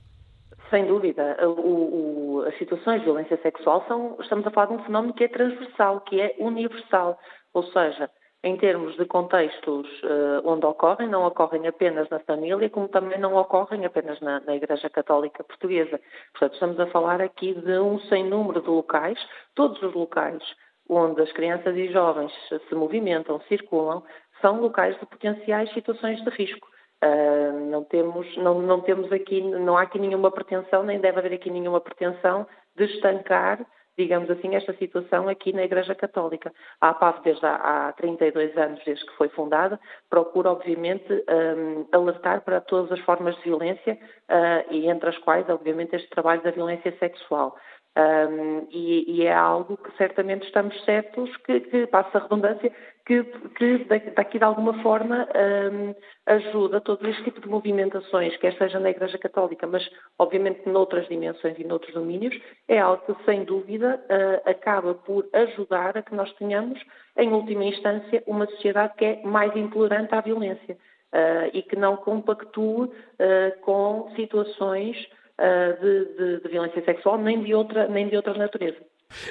Sem dúvida. O, as situações de violência sexual são, estamos a falar de um fenómeno que é transversal, que é universal. Ou seja, em termos de contextos uh, onde ocorrem, não ocorrem apenas na família, como também não ocorrem apenas na, na, Igreja Católica Portuguesa. Portanto, estamos a falar aqui de um sem número de locais, todos os locais onde as crianças e jovens se movimentam, circulam, são locais de potenciais situações de risco. Uh, não temos, não, não temos aqui, não há aqui nenhuma pretensão, nem deve haver aqui nenhuma pretensão de estancar digamos assim, esta situação aqui na Igreja Católica. A APAV, desde há, há 32 anos, desde que foi fundada, procura, obviamente, um, alertar para todas as formas de violência uh, e entre as quais, obviamente, este trabalho da violência sexual. Um, e, e, é algo que certamente estamos certos que, que passa a redundância, que, que daqui de alguma forma um, ajuda todo este tipo de movimentações, quer seja na Igreja Católica, mas obviamente noutras dimensões e noutros domínios, é algo que sem dúvida uh, acaba por ajudar a que nós tenhamos, em última instância, uma sociedade que é mais intolerante à violência uh, e que não compactue uh, com situações de, de, de violência sexual nem de outra, nem de outra natureza.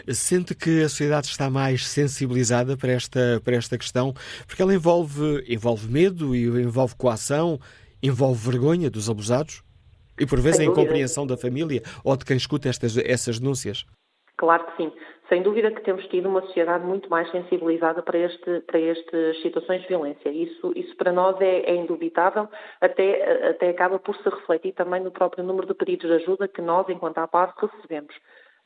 Sente que a sociedade está mais sensibilizada para esta, para esta questão? Porque ela envolve, envolve medo e envolve coação, envolve vergonha dos abusados? E por vezes a incompreensão da família ou de quem escuta estas, essas denúncias? Claro que sim. Sem dúvida que temos tido uma sociedade muito mais sensibilizada para, este, para estas situações de violência. Isso, isso para nós é, é indubitável, até, até acaba por se refletir também no próprio número de pedidos de ajuda que nós, enquanto APAV, recebemos.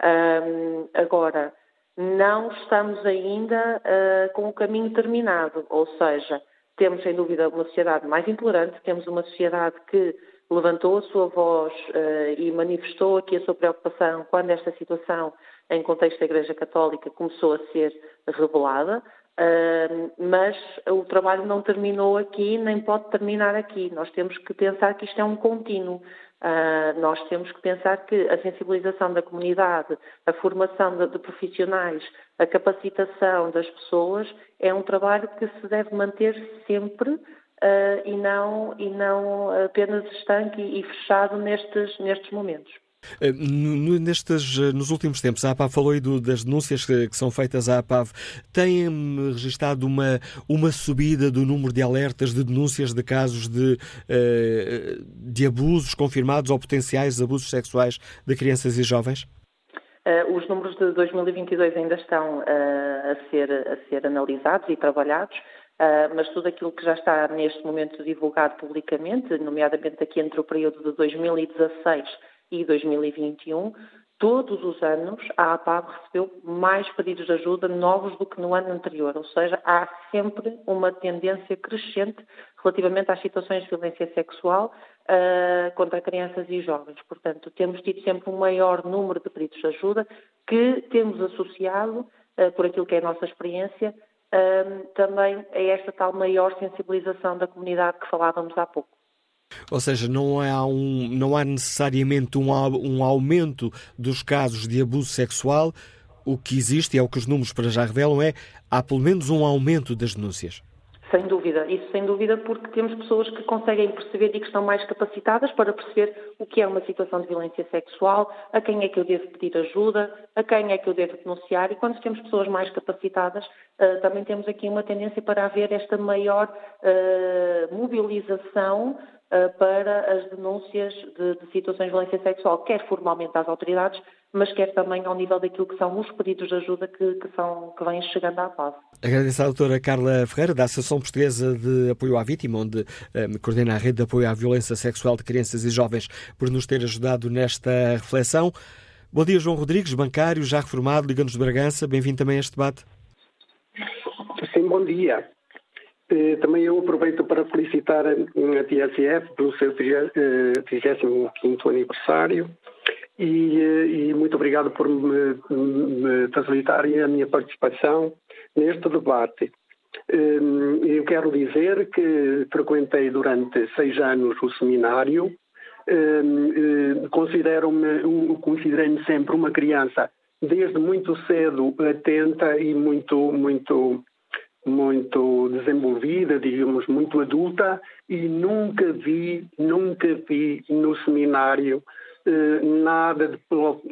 Um, agora, não estamos ainda uh, com o caminho terminado, ou seja, temos sem dúvida uma sociedade mais intolerante, temos uma sociedade que levantou a sua voz uh, e manifestou aqui a sua preocupação quando esta situação, em contexto da Igreja Católica, começou a ser revelada. Mas o trabalho não terminou aqui, nem pode terminar aqui. Nós temos que pensar que isto é um contínuo. Uh, nós temos que pensar que a sensibilização da comunidade, a formação de, profissionais, a capacitação das pessoas é um trabalho que se deve manter sempre uh, e, não, e não apenas estanque e fechado nestes, nestes momentos. Eh, nestes, eh, nos últimos tempos, a APAV falou aí do, das denúncias que, que, são feitas à APAV. Tem registrado uma, uma subida do número de alertas, de denúncias de casos de, eh, de abusos confirmados ou potenciais abusos sexuais de crianças e jovens? os números de 2022 ainda estão a, ser, a ser analisados e trabalhados. Uh, mas tudo aquilo que já está neste momento divulgado publicamente, nomeadamente aqui entre o período de 2016 e 2021, todos os anos a APAB recebeu mais pedidos de ajuda novos do que no ano anterior, ou seja, há sempre uma tendência crescente relativamente às situações de violência sexual uh, contra crianças e jovens. Portanto, temos tido sempre um maior número de pedidos de ajuda que temos associado, uh, por aquilo que é a nossa experiência, uh, também a esta tal maior sensibilização da comunidade que falávamos há pouco. Ou seja, não há, um, não há necessariamente um, um aumento dos casos de abuso sexual. O que existe, e é o que os números para já revelam, é há pelo menos um aumento das denúncias. Sem dúvida, isso sem dúvida porque temos pessoas que conseguem perceber e que estão mais capacitadas para perceber o que é uma situação de violência sexual, a quem é que eu devo pedir ajuda, a quem é que eu devo denunciar e quando temos pessoas mais capacitadas uh, também temos aqui uma tendência para haver esta maior uh, mobilização para as denúncias de, de situações de violência sexual, quer formalmente às autoridades, mas quer também ao nível daquilo que são os pedidos de ajuda que, que, são, que vêm chegando à paz. Agradeço à doutora Carla Ferreira, da Associação Portuguesa de Apoio à Vítima, onde um, eh, coordena a rede de apoio à violência sexual de crianças e jovens, por nos ter ajudado nesta reflexão. Bom dia, João Rodrigues, bancário, já reformado, Liga-nos de Bragança. Bem-vindo também a este debate. Sim, bom dia. Eh, também eu aproveito para felicitar a TSF pelo seu 35º eh, aniversário e, eh, e muito obrigado por me, me facilitarem a minha participação neste debate. Ehm, eu quero dizer que frequentei durante seis anos o seminário, ehm, eh, considero-me, considerei-me sempre uma criança desde muito cedo atenta e muito, muito, muito desenvolvida, digamos, muito adulta e nunca vi, nunca vi no seminário eh, nada de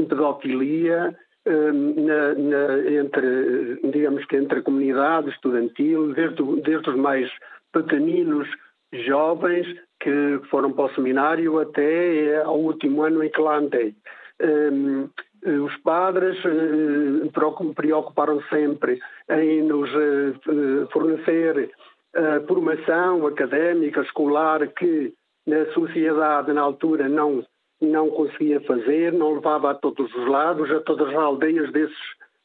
pedofilia eh, na, na, entre, digamos que entre a comunidade estudantil, desde, desde os mais pequeninos jovens que foram para o seminário até ao último ano em que lá andei. Um, eh, os padres preocuparam sempre em nos fornecer a formação académica, escolar, que na sociedade, na altura, não não conseguia fazer, não levava a todos os lados, a todas as aldeias desses,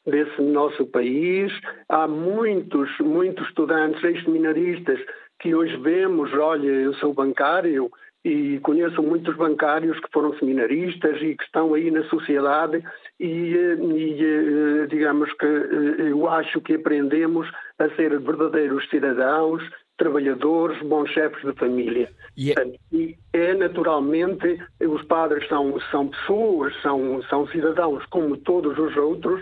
desse nosso país. Há muitos, muitos estudantes ex-seminaristas que hoje vemos, olha, eu sou bancário, e conheço muitos bancários que foram seminaristas e que estão aí na sociedade e, e, eh, digamos que eh, eu acho que aprendemos a ser verdadeiros cidadãos, trabalhadores, bons chefes de família. Yeah. É- e é naturalmente, os padres são, são pessoas, são, são cidadãos como todos os outros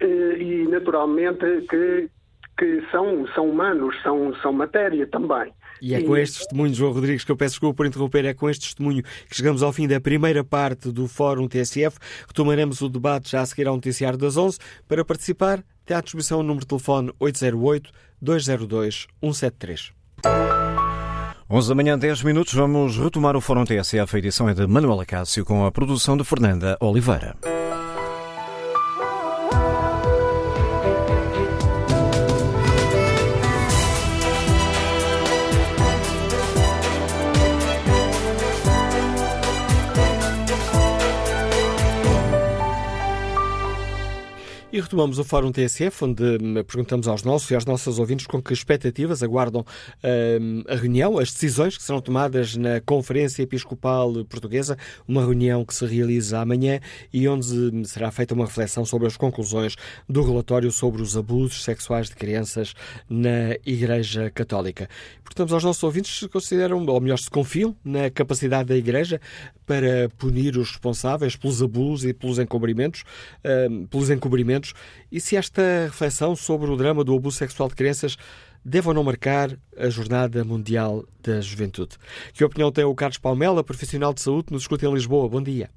eh, e naturalmente que, que são, são humanos, são, são matéria também. E é com este testemunho, João Rodrigues, que eu peço desculpa por interromper, é com este testemunho que chegamos ao fim da primeira parte do Fórum TSF. Retomaremos o debate já a seguir ao noticiário das 11. Para participar, tem à disposição o número de telefone 808-202-173. 11 da manhã, 10 minutos, vamos retomar o Fórum TSF. A edição é de Manuela Cássio com a produção de Fernanda Oliveira. E retomamos o Fórum TSF, onde hum, perguntamos aos nossos e às nossas ouvintes com que expectativas aguardam hum, a reunião, as decisões que serão tomadas na Conferência Episcopal Portuguesa, uma reunião que se realiza amanhã e onde hum, será feita uma reflexão sobre as conclusões do relatório sobre os abusos sexuais de crianças na Igreja Católica. Perguntamos aos nossos ouvintes se consideram, ou melhor, se confiam na capacidade da Igreja para punir os responsáveis pelos abusos e pelos encobrimentos, pelos encobrimentos e se esta reflexão sobre o drama do abuso sexual de crianças deve ou não marcar a Jornada Mundial da Juventude. Que opinião tem o Carlos Palmela, profissional de saúde, nos escuta em Lisboa? Bom dia.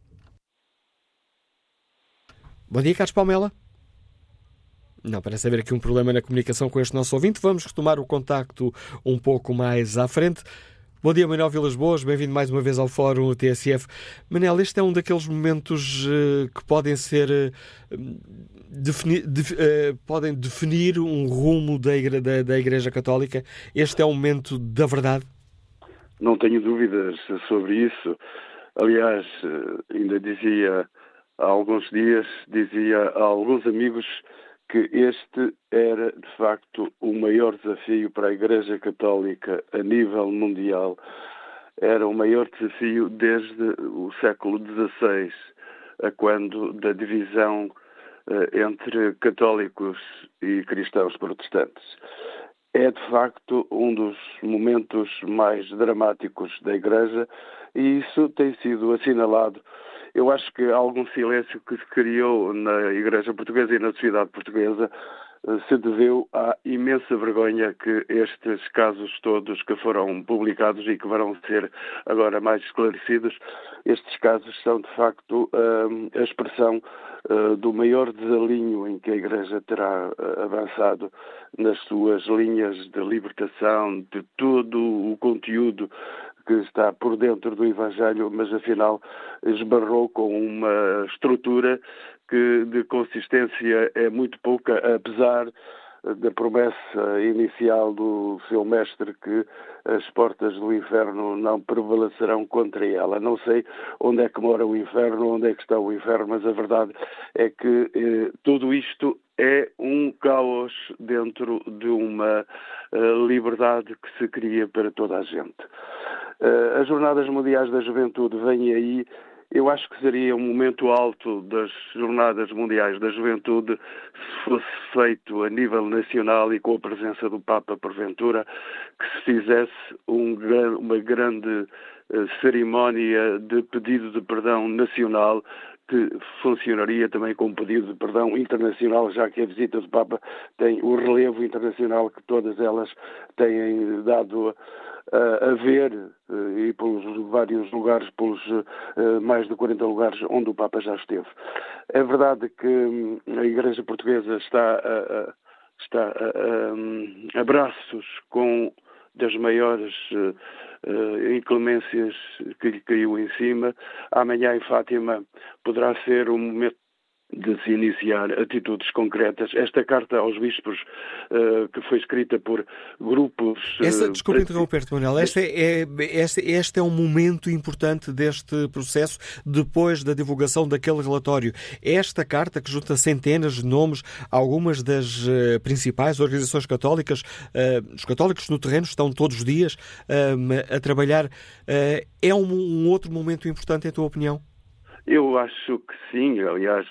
Bom dia, Carlos Palmela. Não, parece haver aqui um problema na comunicação com este nosso ouvinte. Vamos retomar o contacto um pouco mais à frente. Bom dia, Manuel Vilas Boas, bem-vindo mais uma vez ao Fórum TSF. Manel, este é um daqueles momentos uh, que podem ser uh, defini de, uh, podem definir um rumo da, igre da, da, Igreja Católica. Este é o momento da verdade? Não tenho dúvidas sobre isso. Aliás, ainda dizia há alguns dias, dizia a alguns amigos que este era, de facto, o maior desafio para a Igreja Católica a nível mundial. Era o maior desafio desde o século XVI, a quando da divisão uh, entre católicos e cristãos protestantes. É, de facto, um dos momentos mais dramáticos da Igreja e isso tem sido assinalado eu acho que algum silêncio que se criou na Igreja Portuguesa e na sociedade portuguesa eh, se deveu à imensa vergonha que estes casos todos que foram publicados e que vão ser agora mais esclarecidos, estes casos são de facto eh, a expressão eh, do maior desalinho em que a Igreja terá avançado nas suas linhas de libertação de todo o conteúdo que está por dentro do Evangelho, mas afinal esbarrou com uma estrutura que de consistência é muito pouca, apesar da promessa inicial do seu mestre que as portas do inferno não prevalecerão contra ela. Não sei onde é que mora o inferno, onde é que está o inferno, mas a verdade é que eh, tudo isto é um caos dentro de uma uh, liberdade que se cria para toda a gente. Uh, as Jornadas Mundiais da Juventude vêm aí. Eu acho que seria um momento alto das Jornadas Mundiais da Juventude se fosse feito a nível nacional e com a presença do Papa porventura, que se fizesse um, uma grande uh, cerimónia de pedido de perdão nacional que funcionaria também com um pedido de perdão internacional, já que a visita do Papa tem o relevo internacional que todas elas têm dado a ver eh, e pelos vários lugares, pelos eh, mais de 40 lugares onde o Papa já esteve. É verdade que hum, a Igreja Portuguesa está a, está a, a, a braços com das maiores uh, inclemências que lhe caiu em cima. Amanhã em Fátima poderá ser um momento de se iniciar atitudes concretas. Esta carta aos bispos, uh, que foi escrita por grupos. Uh, Essa, desculpe interromper-te, Manuel. Este é, este, este é um momento importante deste processo, depois da divulgação daquele relatório. Esta carta, que junta centenas de nomes, algumas das uh, principais organizações católicas, os católicos no terreno estão todos os dias a trabalhar. é um, um outro momento importante, em tua opinião? Eu acho que sim, aliás,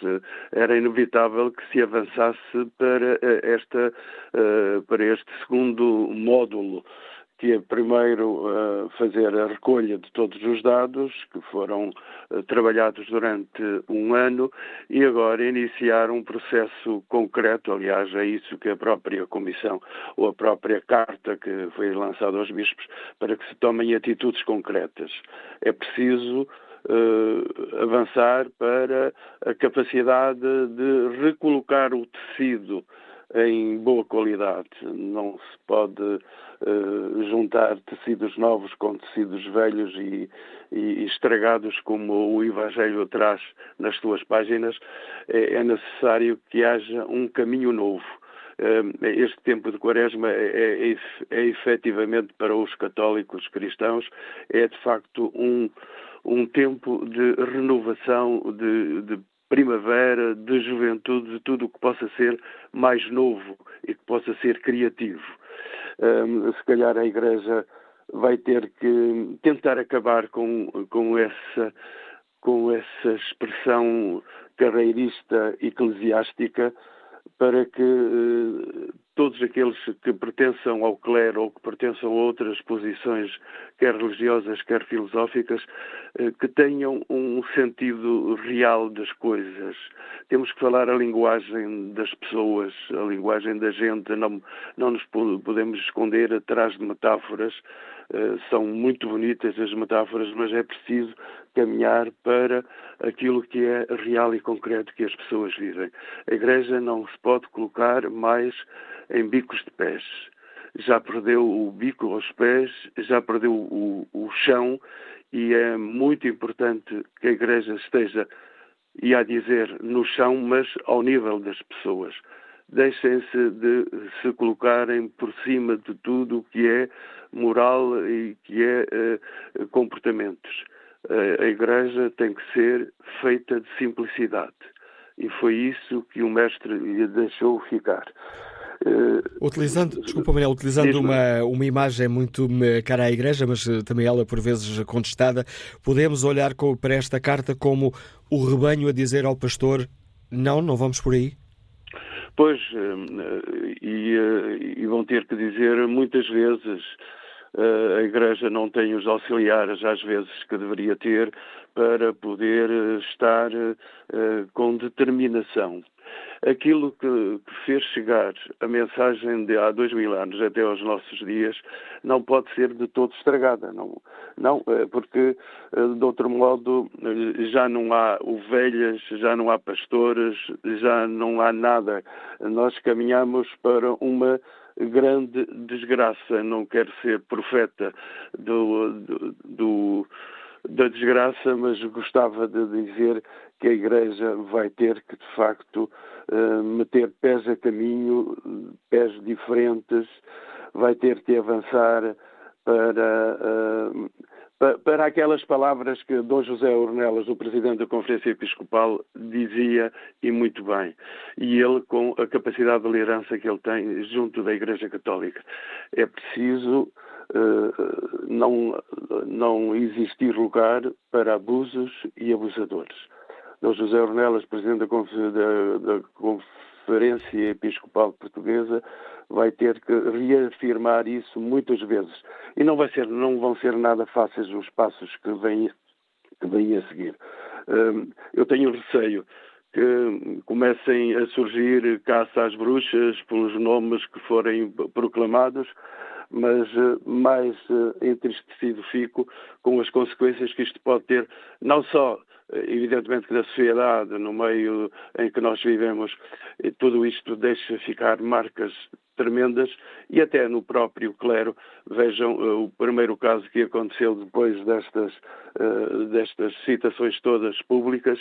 era inevitável que se avançasse para, eh, esta, eh, para este segundo módulo, que é primeiro eh, fazer a recolha de todos os dados que foram trabalhados durante um ano e agora iniciar um processo concreto, aliás, é isso que a própria Comissão ou a própria carta que foi lançada aos bispos, para que se tomem atitudes concretas. É preciso uh, avançar para a capacidade de recolocar o tecido em boa qualidade. Não se pode uh, juntar tecidos novos com tecidos velhos e, e, estragados, como o Evangelho traz nas suas páginas. É, é necessário que haja um caminho novo. Eh, este tempo de Quaresma é, é, é efetivamente para os católicos cristãos, é de facto um, um tempo de renovação, de, de primavera, de juventude, de tudo o que possa ser mais novo e que possa ser criativo. Um, se calhar a Igreja vai ter que tentar acabar com, com, essa, com essa expressão carreirista eclesiástica para que eh, todos aqueles que pertençam ao clero ou que pertençam a outras posições, quer religiosas, quer filosóficas, eh, que tenham um sentido real das coisas. Temos que falar a linguagem das pessoas, a linguagem da gente, não, não nos podemos esconder atrás de metáforas. Eh, são muito bonitas as metáforas, mas é preciso caminhar para aquilo que é real e concreto que as pessoas vivem. A Igreja não se pode colocar mais em bicos de pés. Já perdeu o bico aos pés, já perdeu o, o chão e é muito importante que a Igreja esteja, e a dizer, no chão, mas ao nível das pessoas. Deixem-se de se colocarem por cima de tudo o que é moral e que é uh, comportamentos a Igreja tem que ser feita de simplicidade. E foi isso que o Mestre lhe deixou ficar. Utilizando, desculpa Manuel, utilizando uma, uma imagem muito cara à Igreja, mas eh, também ela por vezes contestada, podemos olhar para esta carta como o rebanho a dizer ao pastor: não, não vamos por aí? Pois, eh, e, eh, e vão ter que dizer muitas vezes a Igreja não tem os auxiliares, às vezes, que deveria ter para poder eh, estar com determinação. Aquilo que, que, fez chegar a mensagem de há dois mil anos até aos nossos dias não pode ser de todo estragada, não, não porque de outro modo já não há ovelhas, já não há pastores, já não há nada. Nós caminhamos para uma grande desgraça. Não quero ser profeta do, do, do, da desgraça, mas gostava de dizer que a Igreja vai ter que, de facto, uh, meter pés a caminho, pés diferentes, vai ter que avançar para. Uh, para aquelas palavras que Dom José Ornelas, o presidente da Conferência Episcopal, dizia e muito bem. E ele, com a capacidade de liderança que ele tem junto da Igreja Católica, é preciso não, não existir lugar para abusos e abusadores. Dom José Ornelas, presidente da, da, da Conferência Episcopal Portuguesa, vai ter que reafirmar isso muitas vezes. E não, vai ser, não vão ser nada fáceis os passos que vêm, que vêm a seguir. Hum, eu tenho receio que comecem a surgir caça às bruxas pelos nomes que forem proclamados, mas eh, mais eh, entristecido fico com as consequências que isto pode ter, não só evidentemente que da sociedade, no meio em que nós vivemos, tudo isto deixa ficar marcas tremendas e até no próprio clero. Vejam uh, o primeiro caso que aconteceu depois destas, uh, destas citações todas públicas,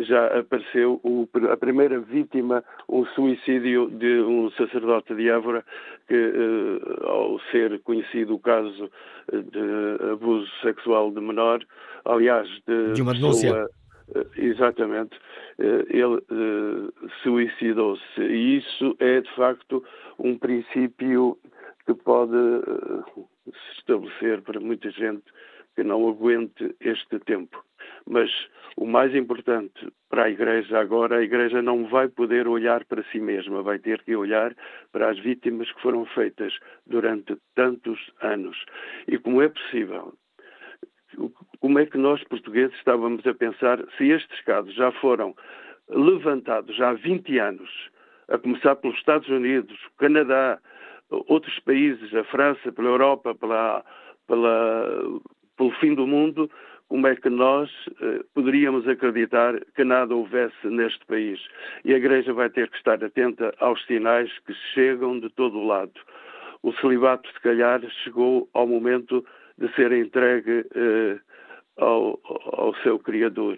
já apareceu o, a primeira vítima, um suicídio de um sacerdote de Évora, que uh, ao ser conhecido o caso de abuso sexual de menor, aliás, de, de uma denúncia. Pessoa, exatamente, ele suicidou-se. E isso é, de facto, um princípio que pode se estabelecer para muita gente que não aguente este tempo. Mas o mais importante para a Igreja agora, a Igreja não vai poder olhar para si mesma, vai ter que olhar para as vítimas que foram feitas durante tantos anos. E como é possível? Como é que nós, portugueses, estávamos a pensar se estes casos já foram levantados há 20 anos, a começar pelos Estados Unidos, Canadá, outros países, a França, pela Europa, pela, pela, pelo fim do mundo, como é que nós eh, poderíamos acreditar que nada houvesse neste país? E a Igreja vai ter que estar atenta aos sinais que chegam de todo o lado. O celibato, se calhar, chegou ao momento de ser entregue eh, ao, ao, seu Criador.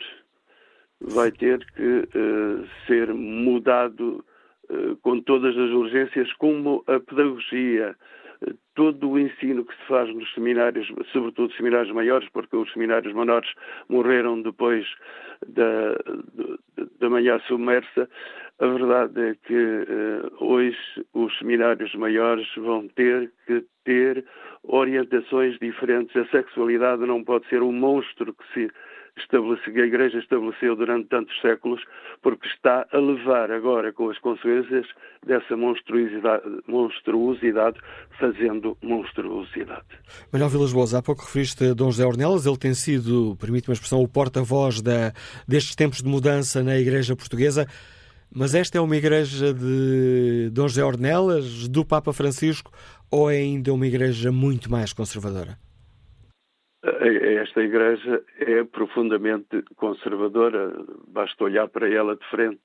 Vai ter que eh, ser mudado eh, com todas as urgências, como a pedagogia, todo o ensino que se faz nos seminários, sobretudo seminários maiores, porque os seminários menores morreram depois da, da manhã submersa, a verdade é que uh, hoje os seminários maiores vão ter que ter orientações diferentes. A sexualidade não pode ser um monstro que se a Igreja estabeleceu durante tantos séculos, porque está a levar agora com as consequências dessa monstruosidade, monstruosidade fazendo monstruosidade. Manuel Vilas Boas, há pouco referiste Dom José Ornelas, ele tem sido, permite-me a expressão, o porta-voz destes tempos de mudança na Igreja Portuguesa. Mas esta é uma igreja de Dom José Ornelas, do Papa Francisco, ou é ainda uma igreja muito mais conservadora? Esta igreja é profundamente conservadora, basta olhar para ela de frente.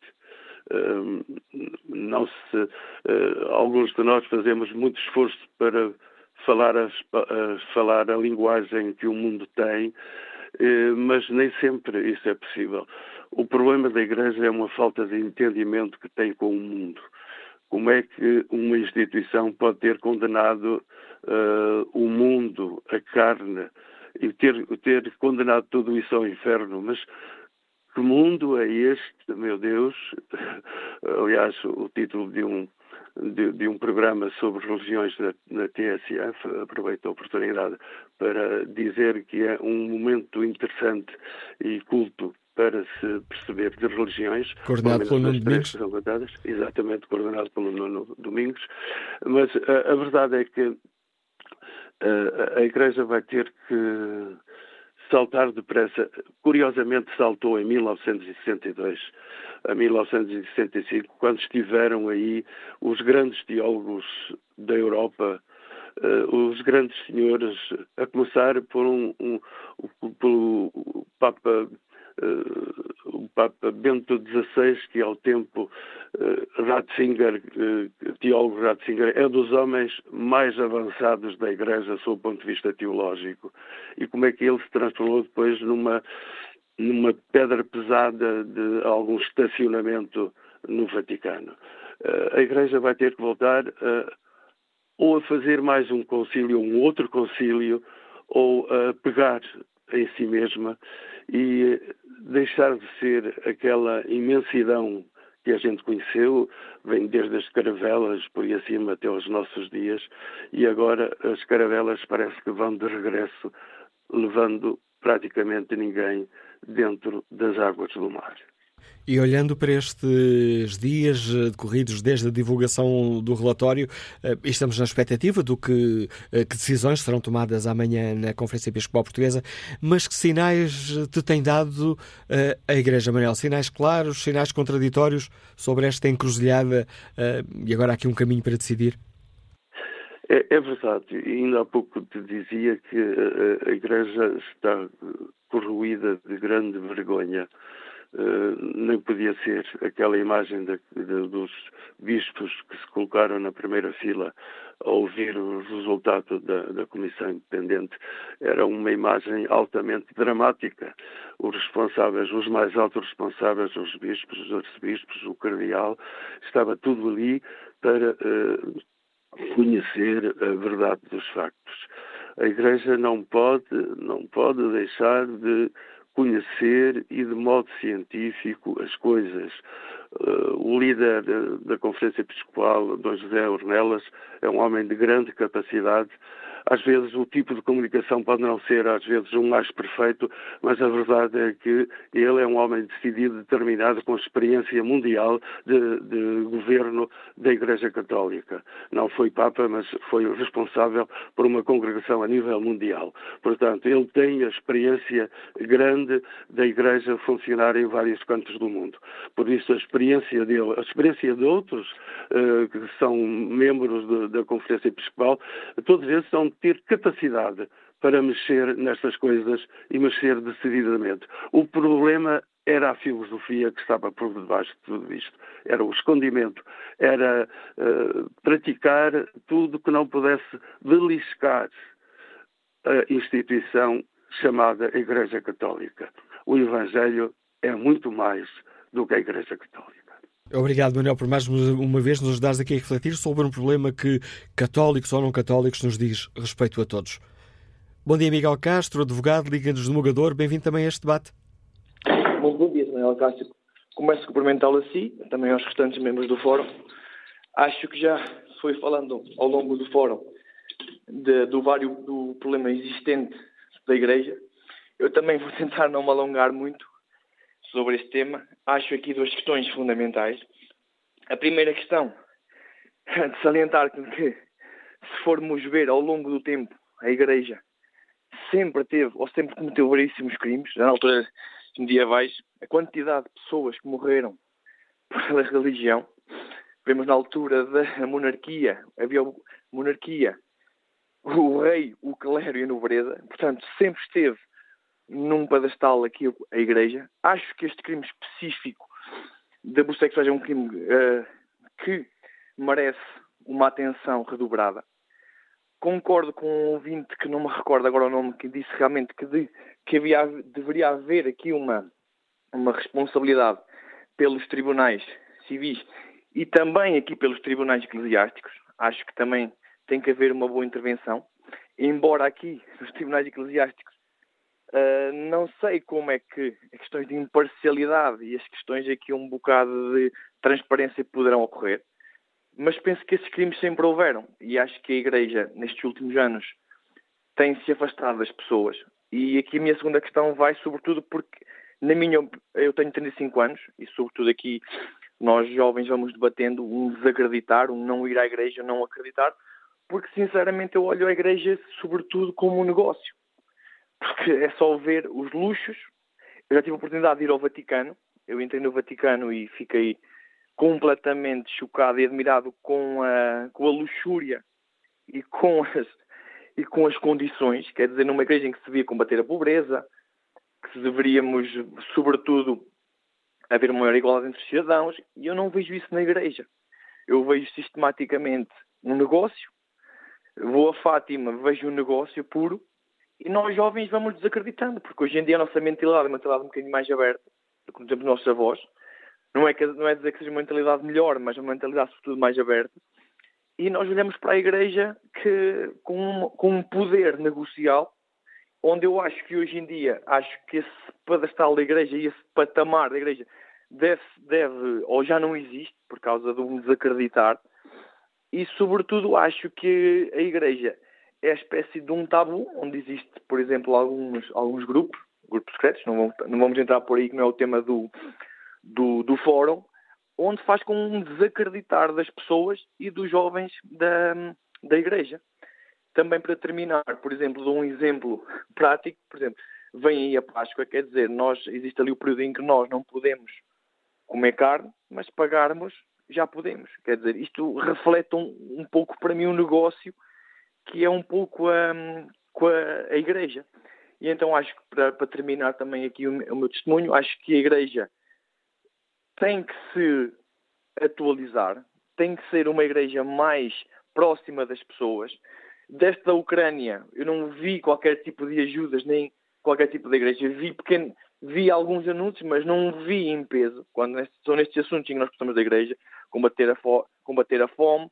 Não se, eh, alguns de nós fazemos muito esforço para falar, as, falar a linguagem que o mundo tem, eh, mas nem sempre isso é possível. O problema da igreja é uma falta de entendimento que tem com o mundo. Como é que uma instituição pode ter condenado uh, o mundo, a carne, e ter, ter condenado tudo isso ao inferno, mas que mundo é este, meu Deus? Aliás, o título de um, de, de, um programa sobre religiões na, na, TSF, aproveito a oportunidade para dizer que é um momento interessante e culto para se perceber de religiões. Coordenado pelo Nuno Domingos. Exatamente, coordenado pelo Nuno Domingos. Mas a, a verdade é que a Igreja vai ter que saltar depressa. Curiosamente, saltou em 1962 a 1965, quando estiveram aí os grandes teólogos da Europa, uh, os grandes senhores, a começar por um, um, pelo Papa o Papa Bento XVI, que ao tempo uh, Ratzinger, uh, teólogo Ratzinger, é dos homens mais avançados da Igreja sob o ponto de vista teológico. E como é que ele se transformou depois numa, numa pedra pesada de algum estacionamento no Vaticano. A Igreja vai ter que voltar ou a fazer mais um concílio, um outro concílio, ou a pegar em si mesma e deixar de ser aquela imensidão que a gente conheceu, vem desde as caravelas por aí acima até aos nossos dias, e agora as caravelas parece que vão de regresso, levando praticamente ninguém dentro das águas do mar. E olhando para estes dias eh, decorridos desde a divulgação do relatório, eh, estamos na expectativa do que, eh, que decisões serão tomadas amanhã na Conferência Episcopal Portuguesa, mas que sinais te tem dado a Igreja, Manuel? Sinais claros, sinais contraditórios sobre esta encruzilhada e agora aqui um caminho para decidir? É, é verdade. Ainda há pouco te dizia que a Igreja está corroída de grande vergonha Uh, nem podia ser aquela imagem de, de, dos bispos que se colocaram na primeira fila a ouvir o resultado da, da, Comissão Independente. Era uma imagem altamente dramática. Os responsáveis, os mais altos responsáveis, os bispos, os arcebispos, o cardeal, estava tudo ali para uh, conhecer a verdade dos factos. A Igreja não pode, não pode deixar de conhecer e de modo científico as coisas. Uh, o líder da Conferência Episcopal, Dom José Ornelas, é um homem de grande capacidade às vezes o tipo de comunicação pode não ser, às vezes, o mais perfeito, mas a verdade é que ele é um homem decidido, determinado, com experiência mundial de, de governo da Igreja Católica. Não foi Papa, mas foi responsável por uma congregação a nível mundial. Portanto, ele tem a experiência grande da Igreja funcionar em vários cantos do mundo. Por isso, a experiência dele, a experiência de outros uh, que são membros de, da Conferência Episcopal, todos eles são ter capacidade para mexer nestas coisas e mexer decididamente. O problema era a filosofia que estava por debaixo de tudo isto. Era o escondimento, era uh, praticar tudo que não pudesse beliscar a instituição chamada Igreja Católica. O Evangelho é muito mais do que a Igreja Católica. Obrigado, Manuel, por mais uma vez nos ajudares aqui a refletir sobre um problema que católicos ou não católicos nos diz respeito a todos. Bom dia, Miguel Castro, advogado, Liga-nos do Mogador. Bem-vindo também a este debate. Muito bom dia, Manuel Castro. Começo a cumprimentá-lo a si, também aos restantes membros do Fórum. Acho que já foi falando ao longo do Fórum de, do, vário, do problema existente da Igreja. Eu também vou tentar não me alongar muito, sobre este tema, acho aqui duas questões fundamentais. A primeira questão, de salientar que, se formos ver ao longo do tempo, a Igreja sempre teve, ou sempre cometeu variíssimos crimes, na altura medievais, a quantidade de pessoas que morreram pela religião. Vemos na altura da monarquia, havia monarquia, o rei, o clero e a nobreza, portanto, sempre esteve num pedestal aqui a Igreja. Acho que este crime específico da homossexualidade é um crime uh, que merece uma atenção redobrada. Concordo com um ouvinte que não me recordo agora o nome, que disse realmente que, de, que havia, deveria haver aqui uma, uma responsabilidade pelos tribunais civis e também aqui pelos tribunais eclesiásticos. Acho que também tem que haver uma boa intervenção. Embora aqui, nos tribunais eclesiásticos, Uh, não sei como é que as questões de imparcialidade e as questões aqui um bocado de transparência poderão ocorrer, mas penso que esses crimes sempre houveram e acho que a Igreja, nestes últimos anos, tem se afastado das pessoas. E aqui a minha segunda questão vai sobretudo porque, na minha, eu tenho 35 anos e sobretudo aqui nós jovens vamos debatendo um desacreditar, um não ir à Igreja, um não acreditar, porque sinceramente eu olho a Igreja sobretudo como um negócio porque é só ver os luxos. Eu já tive a oportunidade de ir ao Vaticano. Eu entrei no Vaticano e fiquei completamente chocado e admirado com a, com a luxúria e com as e com as condições, quer dizer, numa igreja em que se devia combater a pobreza, que deveríamos, sobretudo, haver uma maior igualdade entre os cidadãos, e eu não vejo isso na igreja. Eu vejo sistematicamente um negócio. Vou a Fátima, vejo um negócio puro, e nós jovens vamos desacreditando, porque hoje em dia a nossa mentalidade é uma mentalidade um bocadinho mais aberta do que, por exemplo, os nossos avós. Não é, que, não é dizer que seja uma mentalidade melhor, mas uma mentalidade, sobretudo, mais aberta. E nós olhamos para a Igreja que, com, um, com um poder negocial, onde eu acho que hoje em dia, acho que esse pedestal da Igreja e esse patamar da Igreja deve, deve ou já não existe, por causa de um desacreditar. E, sobretudo, acho que a Igreja é a espécie de um tabu onde existe, por exemplo, alguns, alguns grupos, grupos secretos, não vamos, não vamos entrar por aí que não é o tema do, do, do fórum, onde faz com um desacreditar das pessoas e dos jovens da, da igreja. Também para terminar, por exemplo, de um exemplo prático, por exemplo, vem aí a Páscoa, quer dizer, nós, existe ali o período em que nós não podemos comer carne, mas pagarmos já podemos. Quer dizer, isto reflete um, um pouco para mim um negócio que é um pouco um, com a, a, Igreja. E então acho que, para, para terminar também aqui o, o, meu testemunho, acho que a Igreja tem que se atualizar, tem que ser uma igreja mais próxima das pessoas. Desta Ucrânia, eu não vi qualquer tipo de ajudas, nem qualquer tipo de igreja. Vi, pequeno, vi alguns anúncios, mas não vi em peso. Quando são nestes assuntos em que nós gostamos da igreja, combater a, fo combater a fome,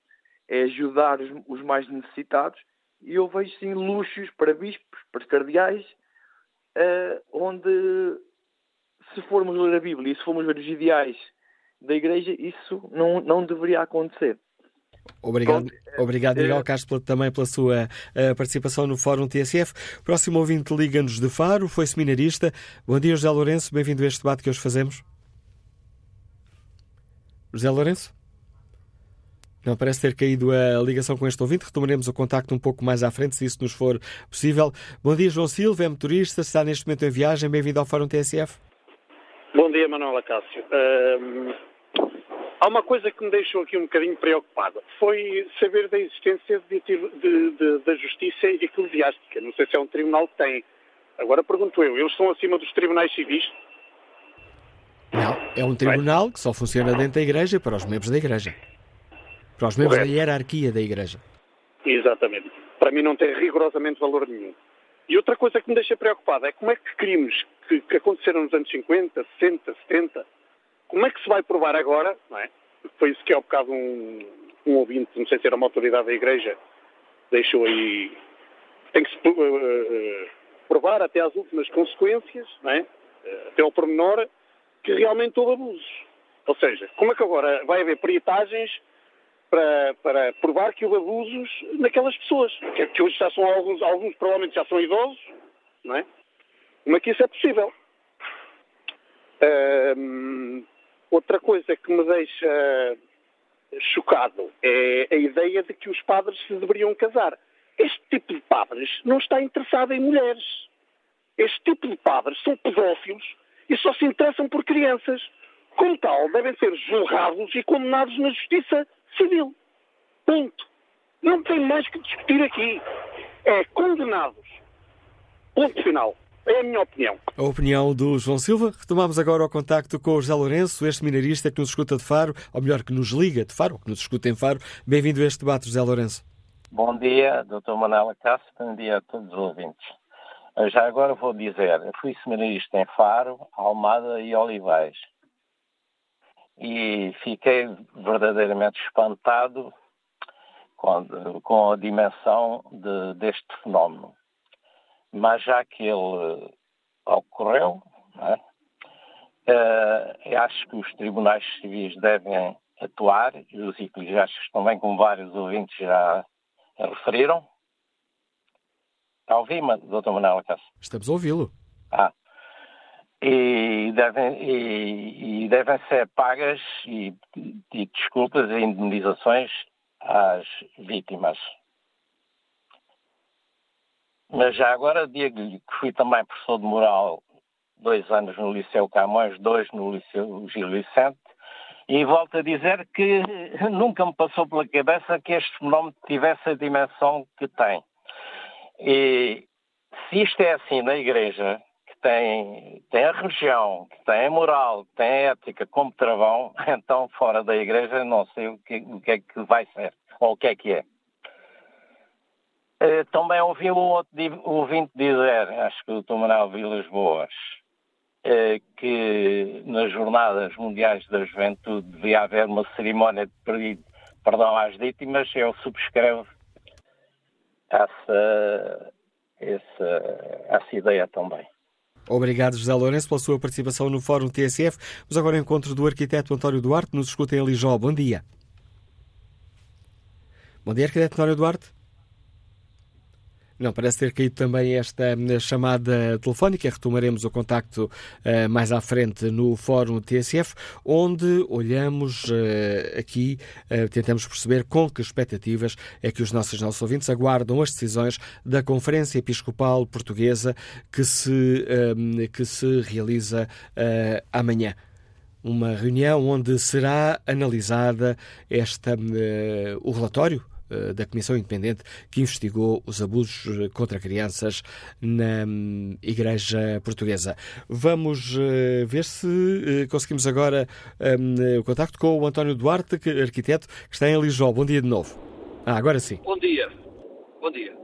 é ajudar os, mais necessitados. E eu vejo sim luxos para bispos, para cardeais, uh, onde se formos ler a Bíblia e se formos ver os ideais da Igreja, isso não, não deveria acontecer. Obrigado, obrigado Miguel é... Castro, também pela sua uh, participação no Fórum TSF. Próximo ouvinte liga-nos de Faro, foi seminarista. Bom dia, José Lourenço, bem-vindo a este debate que hoje fazemos. José Lourenço? Não parece ter caído a ligação com este ouvinte. Retomaremos o contacto um pouco mais à frente, se isso nos for possível. Bom dia, João Silva, é motorista, está neste momento em viagem. Bem-vindo ao Fórum TSF. Bom dia, Manuela Cássio. Uh, há uma coisa que me deixou aqui um bocadinho preocupado. Foi saber da existência de, de, de, da justiça eclesiástica. Não sei se é um tribunal que tem. Agora pergunto eu, eles estão acima dos tribunais civis? Não, é um tribunal que só funciona dentro da igreja para os membros da igreja. Para os membros da hierarquia da igreja. Exatamente. Para mim não tem rigorosamente valor nenhum. E outra coisa que me deixa preocupado é como é que crimes que, que, aconteceram nos anos 50, 60, 70, como é que se vai provar agora, não é? Foi isso que há um bocado um, um ouvinte, não sei se era uma autoridade da Igreja, deixou aí. Tem que se uh, provar até às últimas consequências, não é? até ao pormenor, que realmente houve abusos. Ou seja, como é que agora vai haver peritagens para, para provar que houve abusos naquelas pessoas, que, que hoje já são alguns, alguns provavelmente já são idosos, não é? É que isso é possível? outra coisa que me deixa chocado é a ideia de que os padres se deveriam casar. Este tipo de padres não está interessado em mulheres. Este tipo de padres são pedófilos e só se interessam por crianças. Como tal, devem ser julgados e condenados na justiça civil. Ponto. Não tem mais que discutir aqui. É condenados. Ponto final. É a minha opinião. A opinião do João Silva. Retomamos agora o contacto com o José Lourenço, este minarista que nos escuta de Faro, ou melhor, que nos liga de Faro, que nos escuta em Faro. Bem-vindo a este debate, José Lourenço. Bom dia, Dr. Manuela Cássio. Bom dia a todos os ouvintes. Já agora vou dizer, fui seminarista em Faro, Almada e Olivais e fiquei verdadeiramente espantado com, com a dimensão de, deste fenómeno. Mas já que ele ocorreu, é? uh, acho que os tribunais civis devem atuar e os eclesiásticos também, como vários ouvintes já referiram. Está a ouvir-me, Dr. Manuel Cássio? Estamos a ouvi-lo. Ah, e devem, e, e devem ser pagas e, e desculpas e indemnizações às vítimas. Mas já agora digo-lhe que fui também professor de moral dois anos no Liceu Camões, dois no Liceu Gil Vicente, e volto a dizer que nunca me passou pela cabeça que este fenómeno tivesse a dimensão que tem. E se isto é assim na Igreja, tem, tem a religião, que tem a moral, que tem a ética como travão, então fora da igreja não sei o que, o que é que vai ser, ou o que é que é. Eh, também ouvi um outro ouvinte dizer, acho que o. Manuel Vilas Boas, eh, que nas Jornadas Mundiais da Juventude devia haver uma cerimónia de perdão às vítimas, eu subscrevo essa, essa, essa ideia também. Obrigado, José Lourenço, pela sua participação no Fórum TSF. Mas agora ao encontro do arquiteto António Duarte, nos escuta em Lijó. Bom dia. Bom dia, arquiteto António Duarte. Não, parece ter caído também esta hum, chamada telefónica. Retomaremos o contacto uh, mais à frente no Fórum TSF, onde olhamos uh, aqui, uh, tentamos perceber com que expectativas é que os nossos, nossos ouvintes aguardam as decisões da Conferência Episcopal Portuguesa que se, que se realiza amanhã uma reunião onde será analisada esta, uh, o relatório da Comissão Independente que investigou os abusos contra crianças na hum, Igreja Portuguesa. Vamos ver se conseguimos agora um, o contacto com o António Duarte, arquiteto, que está em Lisboa. Bom dia de novo. Ah, agora sim. Bom dia. Bom dia.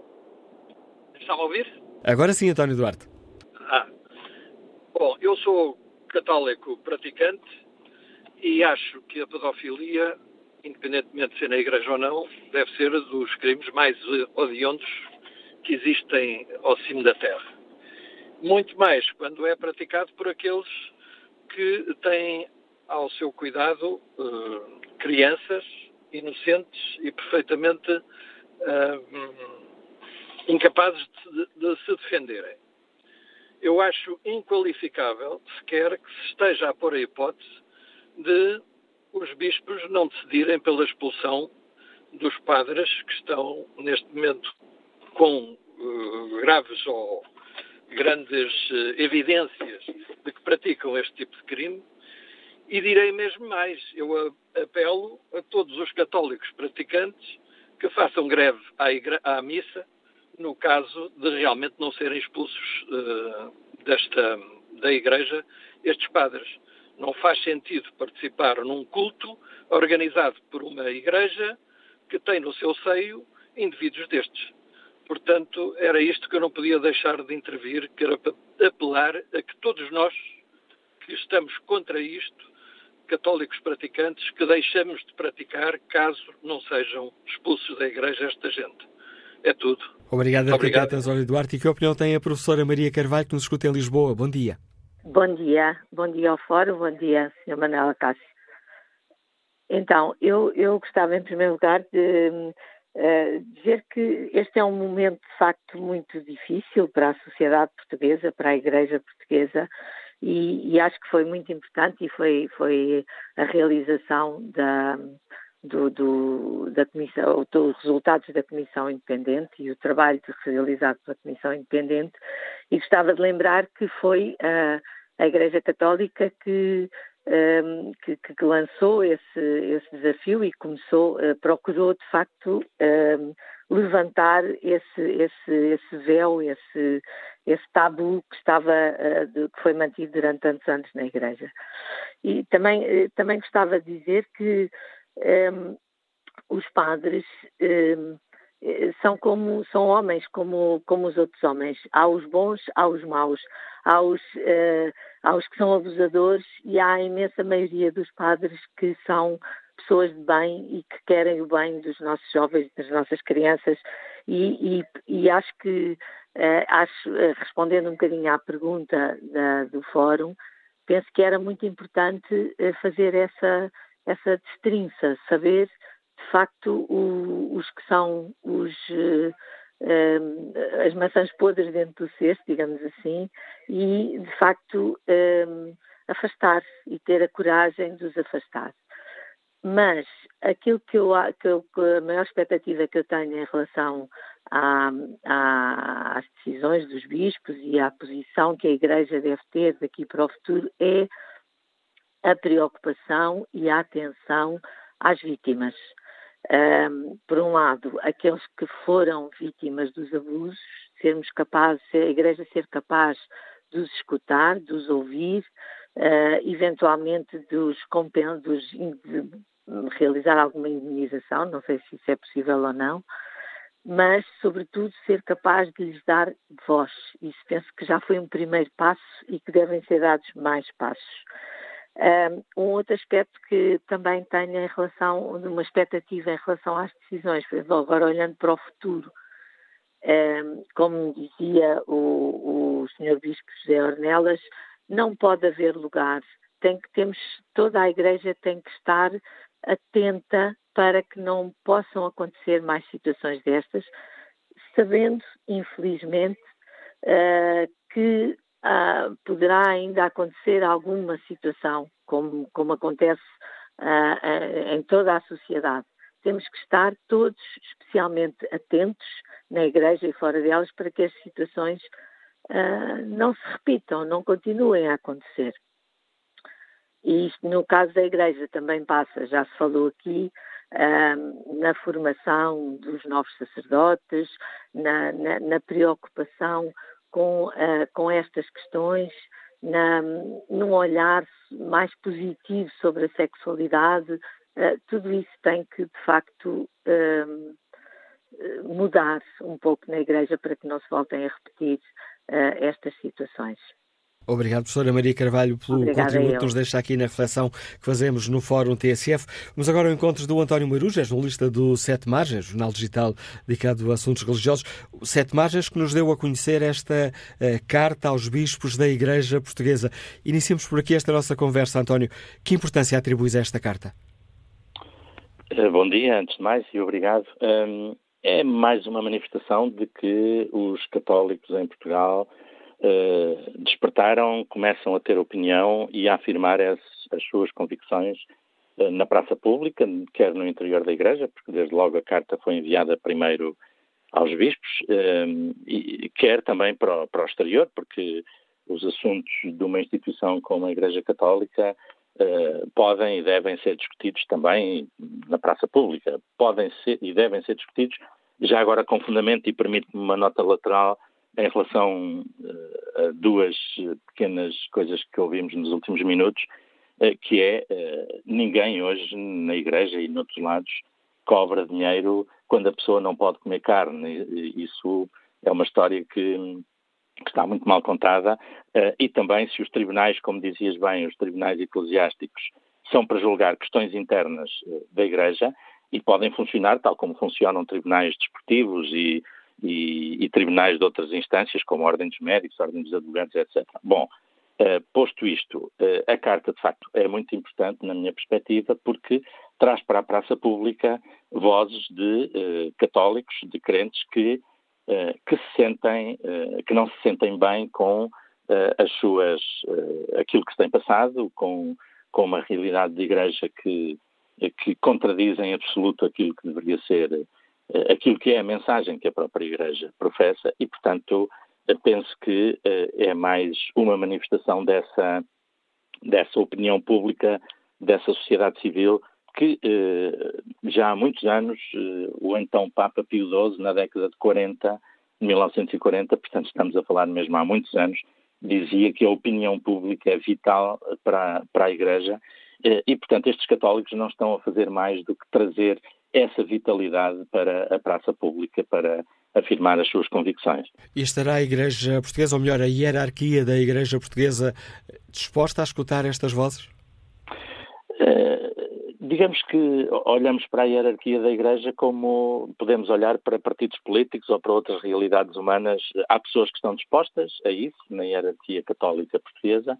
Está-me a ouvir? Agora sim, António Duarte. Ah. Bom, eu sou católico praticante e acho que a pedofilia, independentemente de ser na igreja ou não, deve ser dos crimes mais odiondos que existem ao cimo da terra. Muito mais quando é praticado por aqueles que têm ao seu cuidado uh, crianças inocentes e perfeitamente uh, incapazes de, de se defenderem. Eu acho inqualificável sequer que se esteja a pôr a hipótese de os bispos não decidirem pela expulsão dos padres que estão neste momento com uh, graves ou grandes uh, evidências de que praticam este tipo de crime. E direi mesmo mais, eu apelo a todos os católicos praticantes que façam greve à, à missa no caso de realmente não serem expulsos uh, desta, da Igreja estes padres. Não faz sentido participar num culto organizado por uma Igreja que tem no seu seio indivíduos destes. Portanto, era isto que eu não podia deixar de intervir, que era apelar a que todos nós que estamos contra isto, católicos praticantes, que deixemos de praticar caso não sejam expulsos da Igreja esta gente. É tudo. Obrigado, arquiteta António Duarte. E que opinião tem a professora Maria Carvalho, que nos escuta em Lisboa? Bom dia. Bom dia. Bom dia ao Fórum. Bom dia, Sr. Manuela Cássio. Então, eu, eu gostava, em primeiro lugar, de uh, dizer que este é um momento, de facto, muito difícil para a sociedade portuguesa, para a Igreja Portuguesa, e, e acho que foi muito importante e foi, foi a realização da, do, do, da comissão, dos resultados da Comissão Independente e o trabalho realizado pela Comissão Independente e gostava de lembrar que foi a, a Igreja Católica que, um, que, que, lançou esse, esse desafio e começou, uh, procurou de facto um, levantar esse, esse, esse véu, esse, esse tabu que estava, uh, de, que foi mantido durante tantos anos na Igreja. E também, uh, também gostava de dizer que um, os padres um, eh, são como são homens como como os outros homens. Há os bons há os maus. Há os uh, há os que são abusadores e há a imensa maioria dos padres que são pessoas de bem e que querem o bem dos nossos jovens das nossas crianças. E, e, e acho que uh, acho uh, respondendo um bocadinho à pergunta da, do fórum penso que era muito importante fazer essa essa destrinça, saber de facto o, os que são os uh, as maçãs podres dentro do cesto, digamos assim, e de facto um, afastar e ter a coragem de os afastar. Mas aquilo que eu, que eu, a maior expectativa que eu tenho em relação à, à, às decisões dos bispos e à posição que a Igreja deve ter daqui para o futuro é a preocupação e a atenção às vítimas. Um, por um lado, aqueles que foram vítimas dos abusos, sermos capazes, a Igreja ser capaz de os escutar, de os ouvir, uh, eventualmente de os, de realizar alguma indenização, não sei se isso é possível ou não, mas, sobretudo, ser capaz de lhes dar voz. Isso penso que já foi um primeiro passo e que devem ser dados mais passos. Um outro aspecto que também tenho em relação, uma expectativa em relação às decisões, agora olhando para o futuro, como dizia o, o Sr. Bispo José Ornelas, não pode haver lugar. Tem que temos toda a Igreja tem que estar atenta para que não possam acontecer mais situações destas, sabendo, infelizmente, uh, que uh, poderá ainda acontecer alguma situação, como, como acontece uh, em toda a sociedade. Temos que estar todos especialmente atentos na Igreja e fora delas para que as situações uh, não se repitam, não continuem a acontecer. E isto, no caso da Igreja, também passa, já se falou aqui, na formação dos novos sacerdotes, na, na, na preocupação com, uh, com estas questões, na, num olhar mais positivo sobre a sexualidade, uh, tudo isso tem que, de facto, uh, mudar um pouco na Igreja para que não se voltem a repetir estas situações. Obrigado, professora Maria Carvalho, pelo Obrigada contributo que nos deixa aqui na reflexão que fazemos no Fórum TSF. Vamos agora ao encontro do António Maruja, jornalista do Sete Margens, jornal digital dedicado a assuntos religiosos. Sete Margens que nos deu a conhecer esta uh, carta aos bispos da Igreja Portuguesa. Iniciemos por aqui esta nossa conversa, António. Que importância atribuis a esta carta? Uh, bom dia, antes de mais, e obrigado. Um, é mais uma manifestação de que os católicos em Portugal uh, despertaram, começam a ter opinião e a afirmar as, as suas convicções uh, na praça pública, quer no interior da Igreja, porque desde logo a carta foi enviada primeiro aos bispos, uh, e quer também para o, para o exterior, porque os assuntos de uma instituição como a Igreja Católica podem e devem ser discutidos também na praça pública. Podem ser e devem ser discutidos, já agora com fundamento, e permite-me uma nota lateral, em relação uh, a duas pequenas coisas que ouvimos nos últimos minutos, uh, que é uh, ninguém hoje na igreja e noutros lados cobra dinheiro quando a pessoa não pode comer carne. Isso é uma história que, que está muito mal contada e também se os tribunais, como dizias bem, os tribunais eclesiásticos são para julgar questões internas da igreja e podem funcionar tal como funcionam tribunais desportivos e e, e, tribunais de outras instâncias, como a Ordem dos Médicos, Ordem dos Advogados, etc. Bom, uh, posto isto, uh, a Carta, de facto, é muito importante, na minha perspectiva, porque traz para a praça pública vozes de uh, católicos, de crentes que, que se sentem, que não se sentem bem com as suas, aquilo que se tem passado, com, com uma realidade de igreja que, que contradiz em absoluto aquilo que deveria ser eh, aquilo que é a mensagem que a própria Igreja professa e, portanto, penso que eh, é mais uma manifestação dessa, dessa opinião pública, dessa sociedade civil, que eh, já há muitos anos o então Papa Pio XII, na década de 40, 1940, portanto estamos a falar mesmo há muitos anos, dizia que a opinião pública é vital para, para a Igreja e, portanto, estes católicos não estão a fazer mais do que trazer essa vitalidade para a praça pública, para afirmar as suas convicções. E estará a Igreja Portuguesa, ou melhor, a hierarquia da Igreja Portuguesa, disposta a escutar estas vozes? Uh, digamos que olhamos para a hierarquia da Igreja como podemos olhar para partidos políticos ou para outras realidades humanas. Há pessoas que estão dispostas a isso, na hierarquia católica portuguesa,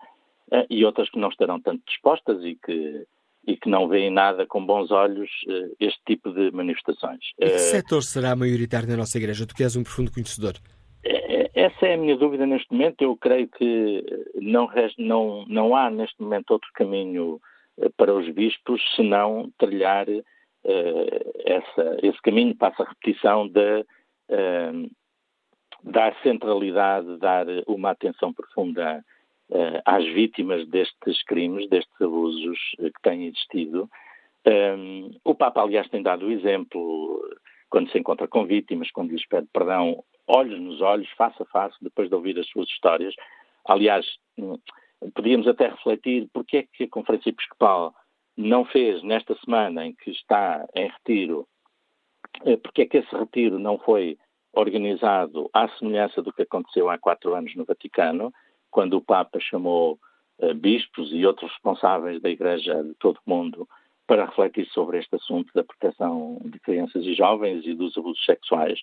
uh, e outras que não estarão tanto dispostas e que e que não veem nada com bons olhos uh, este tipo de manifestações. E que uh, setor será maioritário na nossa Igreja? Tu que és um profundo conhecedor. Eh, essa é a minha dúvida neste momento. Eu creio que não, não, não há neste momento outro caminho para os bispos senão trilhar uh, essa, esse caminho, passa a repetição de uh, dar centralidade, dar uma atenção profunda uh, às vítimas destes crimes, destes abusos uh, que têm existido. Um, o Papa, aliás, tem dado o exemplo quando se encontra com vítimas, quando lhes pede perdão, olhos nos olhos, face a face, depois de ouvir as suas histórias. Aliás, hum, podíamos até refletir porque é que a Conferência Episcopal não fez nesta semana em que está em retiro, eh, porque é que esse retiro não foi organizado à semelhança do que aconteceu há quatro anos no Vaticano, quando o Papa chamou uh, bispos e outros responsáveis da Igreja de todo o mundo para refletir sobre este assunto da proteção de crianças e jovens e dos abusos sexuais.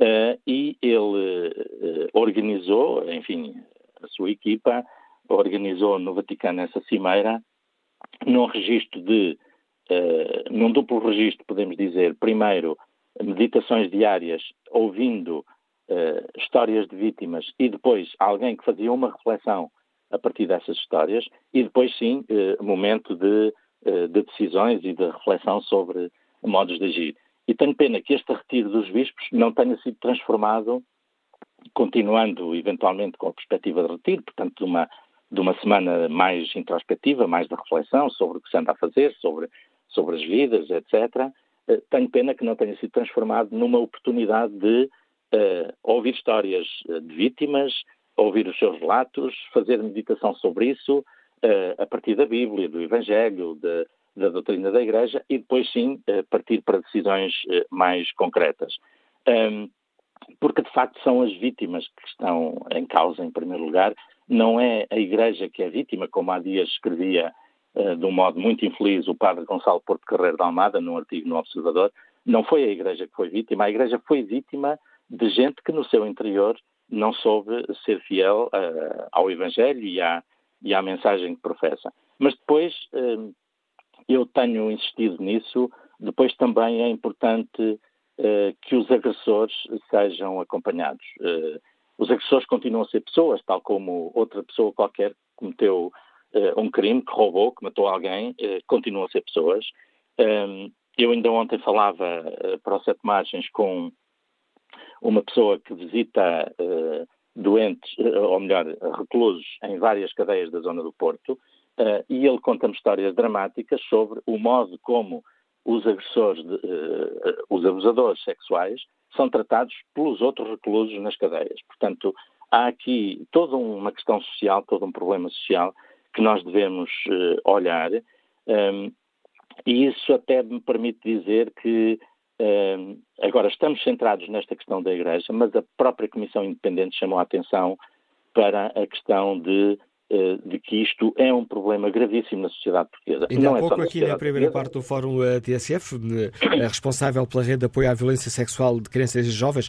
Uh, e ele uh, organizou, enfim, a sua equipa organizou no Vaticano essa cimeira num registro de, num duplo registro, podemos dizer, primeiro, meditações diárias, ouvindo uh, histórias de vítimas e depois alguém que fazia uma reflexão a partir dessas histórias e depois sim uh, momento de, uh, de, decisões e de reflexão sobre modos de agir. E tenho pena que este retiro dos bispos não tenha sido transformado, continuando eventualmente com a perspectiva de retiro, portanto de uma, de uma semana mais introspectiva, mais de reflexão sobre o que se anda a fazer, sobre, sobre as vidas, etc. Tenho pena que não tenha sido transformado numa oportunidade de uh, ouvir histórias de vítimas, ouvir os seus relatos, fazer meditação sobre isso, a partir da Bíblia, do Evangelho, de, da doutrina da Igreja e depois sim partir para decisões mais concretas. Um, porque de facto são as vítimas que estão em causa em primeiro lugar, não é a Igreja que é vítima, como há dias escrevia uh, de um modo muito infeliz o padre Gonçalo Porto Carreiro de Almada, num artigo no Observador, não foi a Igreja que foi vítima, a Igreja foi vítima de gente que no seu interior não soube ser fiel uh, ao Evangelho e à, e à mensagem que professa. Mas depois, uh, eu tenho insistido nisso, depois também é importante uh, que os agressores sejam acompanhados. os agressores continuam a ser pessoas, tal como outra pessoa qualquer cometeu um crime, que roubou, que matou alguém, continuam a ser pessoas. eu ainda ontem falava para o Sete Margens com uma pessoa que visita uh, doentes, uh, ou melhor, reclusos em várias cadeias da zona do Porto, uh, e ele conta-me histórias dramáticas sobre o modo como os agressores, de, os abusadores sexuais são tratados pelos outros reclusos nas cadeias. Portanto, há aqui toda uma questão social, todo um problema social que nós devemos olhar, um, e isso até me permite dizer que Uh, agora, estamos centrados nesta questão da Igreja, mas a própria Comissão Independente chamou a atenção para a questão de, uh, de que isto é um problema gravíssimo na sociedade portuguesa. Não há é pouco, aqui na primeira parte do Fórum uh, TSF, responsável pela rede de apoio à violência sexual de crianças e jovens,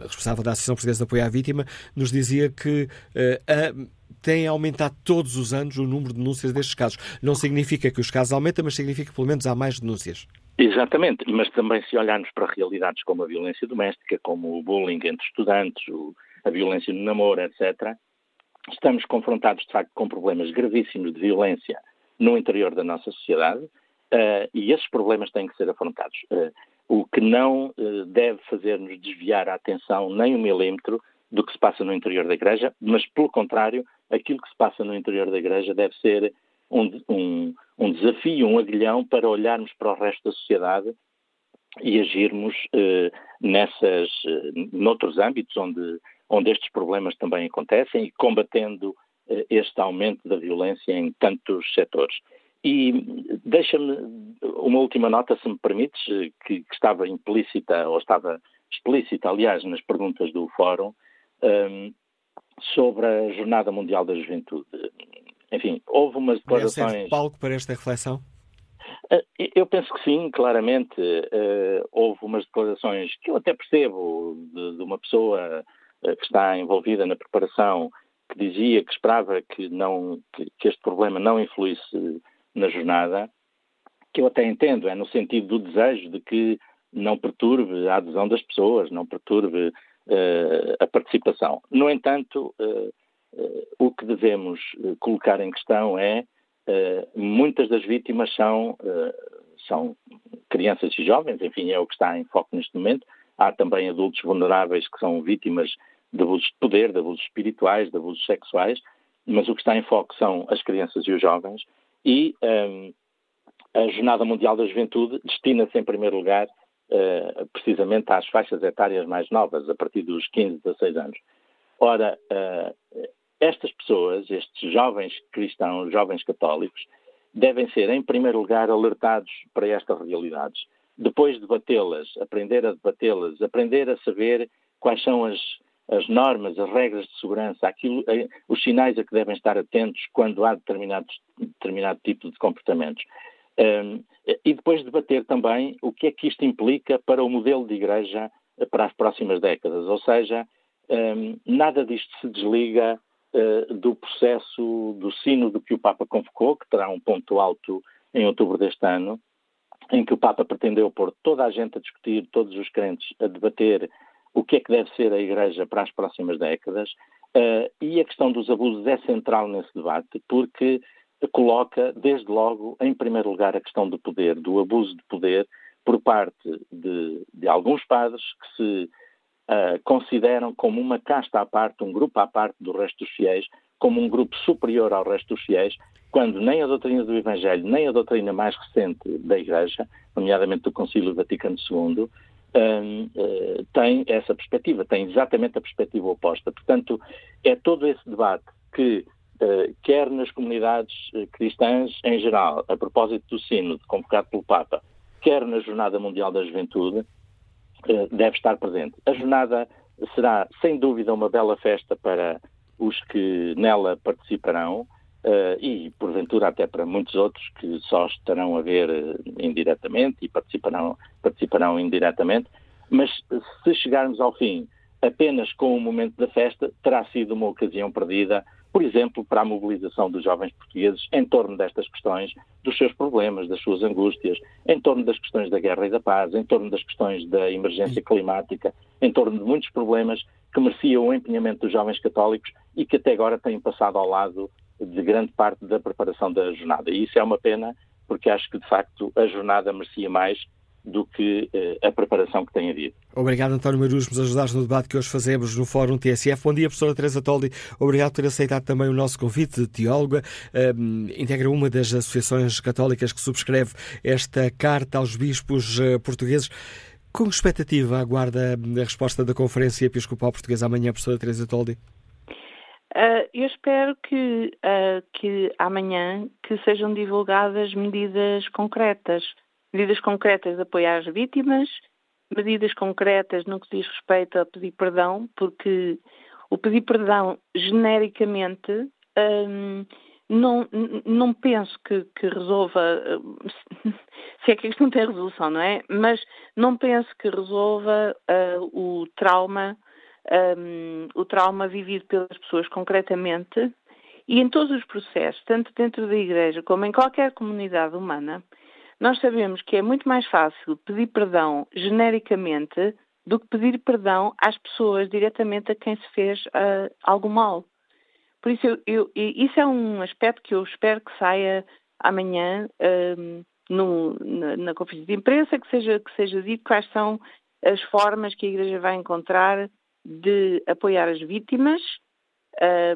responsável da Associação Portuguesa de Apoio à Vítima, nos dizia que a tem aumentado todos os anos o número de denúncias destes casos. Não significa que os casos aumentam, mas significa que pelo menos há mais denúncias. Exatamente, mas também se olharmos para realidades como a violência doméstica, como o bullying entre estudantes, a violência no namoro, etc., estamos confrontados de facto com problemas gravíssimos de violência no interior da nossa sociedade uh, e esses problemas têm que ser afrontados. Uh, o que não uh, deve fazer-nos desviar a atenção nem um milímetro do que se passa no interior da Igreja, mas pelo contrário, aquilo que se passa no interior da Igreja deve ser um, um, um desafio, um aguilhão para olharmos para o resto da sociedade e agirmos eh, nessas, eh, noutros âmbitos onde, onde estes problemas também acontecem e combatendo eh, este aumento da violência em tantos setores. E deixa-me uma última nota, se me permites, eh, que, que, estava implícita, ou estava explícita, aliás, nas perguntas do Fórum, um, ehm, sobre a Jornada Mundial da Juventude. Enfim, houve umas declarações. Serve palco para esta reflexão? Eh, eu penso que sim, claramente. Uh, houve umas declarações que eu até percebo de, de uma pessoa uh, que está envolvida na preparação que dizia que esperava que, não, que, que, este problema não influísse na jornada, que eu até entendo, é no sentido do desejo de que não perturbe a adesão das pessoas, não perturbe uh, a participação. No entanto, Uh, o que devemos uh, colocar em questão é uh, muitas das vítimas são, são crianças e jovens, enfim, é o que está em foco neste momento. Há também adultos vulneráveis que são vítimas de abusos de poder, de abusos espirituais, de abusos sexuais, mas o que está em foco são as crianças e os jovens. E um, a Jornada Mundial da Juventude destina-se, em primeiro lugar, uh, precisamente às faixas etárias mais novas, a partir dos 15, 16 anos. Ora, estas pessoas, estes jovens cristãos, jovens católicos, devem ser, em primeiro lugar, alertados para estas realidades. Depois debatê-las, aprender a debatê-las, aprender a saber quais são as, as normas, as regras de segurança, aquilo, eh, os sinais a que devem estar atentos quando há determinado, determinado tipo de comportamentos. Um, e depois debater também o que é que isto implica para o modelo de igreja para as próximas décadas. Ou seja, um, nada disto se desliga uh, do processo do sínodo que o Papa convocou, que terá um ponto alto em outubro deste ano, em que o Papa pretendeu pôr toda a gente a discutir, todos os crentes a debater o que é que deve ser a Igreja para as próximas décadas. Uh, e a questão dos abusos é central nesse debate, porque coloca, desde logo, em primeiro lugar, a questão do poder, do abuso de poder por parte de, de alguns padres que se uh, consideram como uma casta à parte, um grupo à parte do resto dos fiéis, como um grupo superior ao resto dos fiéis, quando nem a doutrina do Evangelho, nem a doutrina mais recente da Igreja, nomeadamente do Concílio Vaticano II, um, uh, tem essa perspectiva, tem exatamente a perspectiva oposta. Portanto, é todo esse debate que, uh, quer nas comunidades uh, cristãs em geral, a propósito do sino convocado pelo Papa, quer na Jornada Mundial da Juventude, deve estar presente. A jornada será, sem dúvida, uma bela festa para os que nela participarão. Uh, e, porventura, até para muitos outros que só estarão a ver uh, indiretamente e participarão, participarão indiretamente, mas se chegarmos ao fim apenas com o momento da festa, terá sido uma ocasião perdida, por exemplo, para a mobilização dos jovens portugueses em torno destas questões, dos seus problemas, das suas angústias, em torno das questões da guerra e da paz, em torno das questões da emergência climática, em torno de muitos problemas que mereciam o empenhamento dos jovens católicos e que até agora têm passado ao lado de grande parte da preparação da jornada. E isso é uma pena, porque acho que, de facto, a jornada merecia mais do que uh, a preparação que tem havido. Obrigado, António Marus, por nos ajudar no debate que hoje fazemos no Fórum TSF. Bom dia, professora Teresa Toldi. Obrigado por ter aceitado também o nosso convite de teóloga. Um, integra uma das associações católicas que subscreve esta carta aos bispos uh, portugueses. Com expectativa aguarda a resposta da Conferência Episcopal Portuguesa amanhã, professora Teresa Toldi? Uh, eu espero que, uh, que amanhã que sejam divulgadas medidas concretas, medidas concretas de apoiar as vítimas, medidas concretas no que diz respeito a pedir perdão, porque o pedir perdão genericamente um, não, não penso que, que resolva, se é que isto não tem resolução, não é? Mas não penso que resolva uh, o trauma um, o trauma vivido pelas pessoas concretamente e em todos os processos, tanto dentro da Igreja como em qualquer comunidade humana, nós sabemos que é muito mais fácil pedir perdão genericamente do que pedir perdão às pessoas diretamente a quem se fez uh, algo mal. Por isso, eu, eu, isso é um aspecto que eu espero que saia amanhã um, no, na, na, conferência de imprensa, que seja, que seja dito quais são as formas que a Igreja vai encontrar de apoiar as vítimas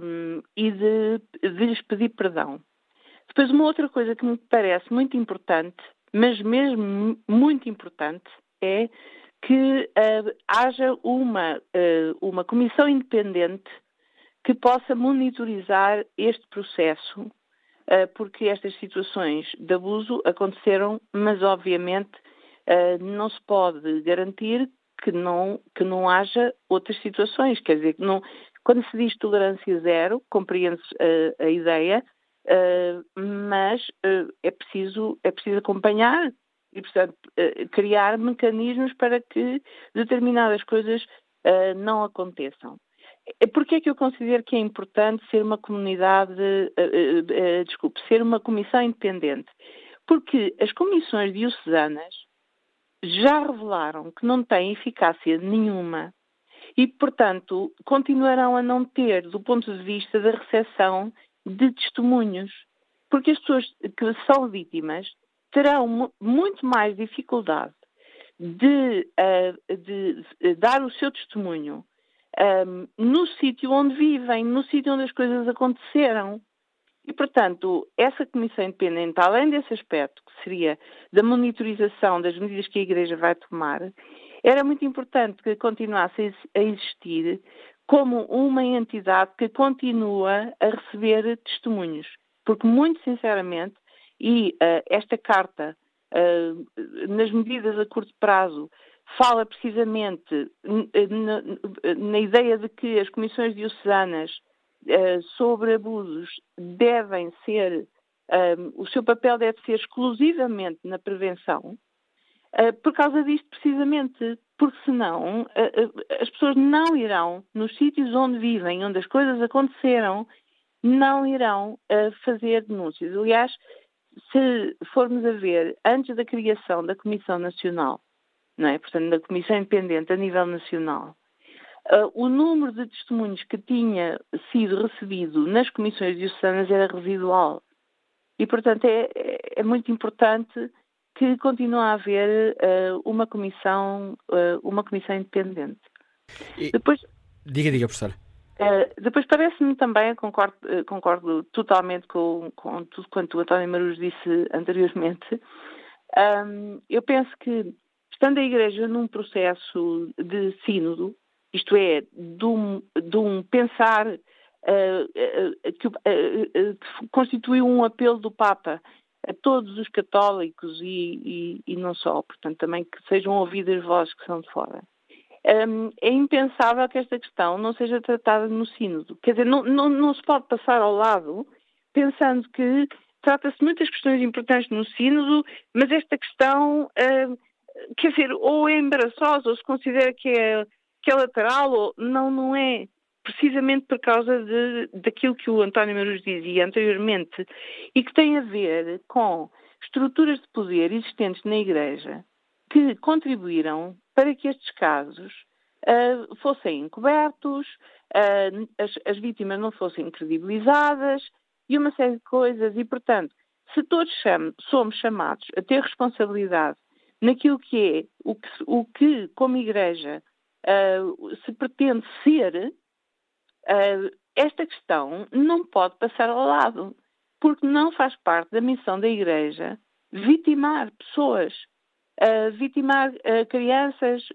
um, e de, de lhes pedir perdão. Depois, uma outra coisa que me parece muito importante, mas mesmo muito importante, é que uh, haja uma, uh, uma comissão independente que possa monitorizar este processo, uh, porque estas situações de abuso aconteceram, mas obviamente não se pode garantir que não, que não haja outras situações. Quer dizer, não, quando se diz tolerância zero, compreende-se a ideia, mas uh, é, preciso, é preciso acompanhar e, portanto, criar mecanismos para que determinadas coisas não aconteçam. Porquê é que eu considero que é importante ser uma comunidade, desculpe, ser uma comissão independente? Porque as comissões diocesanas já revelaram que não têm eficácia nenhuma e, portanto, continuarão a não ter, do ponto de vista da recepção de testemunhos. Porque as pessoas que são vítimas terão muito mais dificuldade de, uh, de, dar o seu testemunho um, ehm, no sítio onde vivem, no sítio onde as coisas aconteceram. E, portanto, essa comissão independente, além desse aspecto, que seria da monitorização das medidas que a Igreja vai tomar, era muito importante que continuasse a existir como uma entidade que continua a receber testemunhos. Porque, muito sinceramente, e uh, esta carta, uh, nas medidas a curto prazo, fala precisamente na, na ideia de que as comissões diocesanas sobre abusos devem ser, o seu papel deve ser exclusivamente na prevenção, por causa disto precisamente, porque senão as pessoas não irão, nos sítios onde vivem, onde as coisas aconteceram, não irão fazer denúncias. Aliás, se formos a ver, antes da criação da Comissão Nacional, não é? portanto, da Comissão Independente a nível nacional, Uh, o número de testemunhos que tinha sido recebido nas comissões diocesanas era residual. E, portanto, é, é muito importante que continue a haver uh, uma comissão, uh, uma comissão independente. E... Depois... Diga, diga, professora. Uh, depois parece-me também, concordo, concordo totalmente com, com, tudo quanto o António Maruz disse anteriormente, um, eu penso que, estando a Igreja num processo de sínodo, isto é, de um, de um pensar que, que constituiu um apelo do Papa a todos os católicos e, e, e, não só, portanto, também que sejam ouvidas vozes que são de fora. Um, é impensável que esta questão não seja tratada no Sínodo. Quer dizer, não, não, não se pode passar ao lado pensando que trata-se muitas questões importantes no Sínodo, mas esta questão, uh, quer dizer, ou é embaraçosa, ou se considera que é, que é lateral, ou não, não é precisamente por causa de, daquilo que o António Maruz dizia anteriormente e que tem a ver com estruturas de poder existentes na Igreja que contribuíram para que estes casos uh, fossem encobertos, uh, as, as, vítimas não fossem credibilizadas e uma série de coisas. E, portanto, se todos cham somos chamados a ter responsabilidade naquilo que é o que, o que como Igreja, uh, se pretende ser, esta questão não pode passar ao lado, porque não faz parte da missão da Igreja vitimar pessoas, uh, vitimar uh, crianças,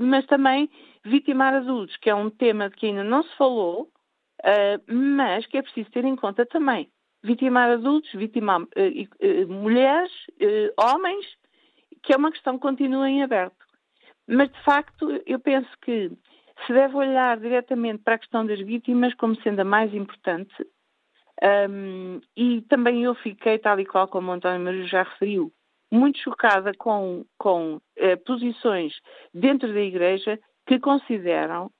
mas também vitimar adultos, que é um tema de que ainda não se falou, mas que é preciso ter em conta também. Vitimar adultos, vitimar mulheres, homens, que é uma questão que continua em aberto. Mas, de facto, eu penso que se deve olhar diretamente para a questão das vítimas como sendo a mais importante. Um, e também eu fiquei, tal e qual como o António Maria já referiu, muito chocada com, com uh, posições dentro da Igreja que consideram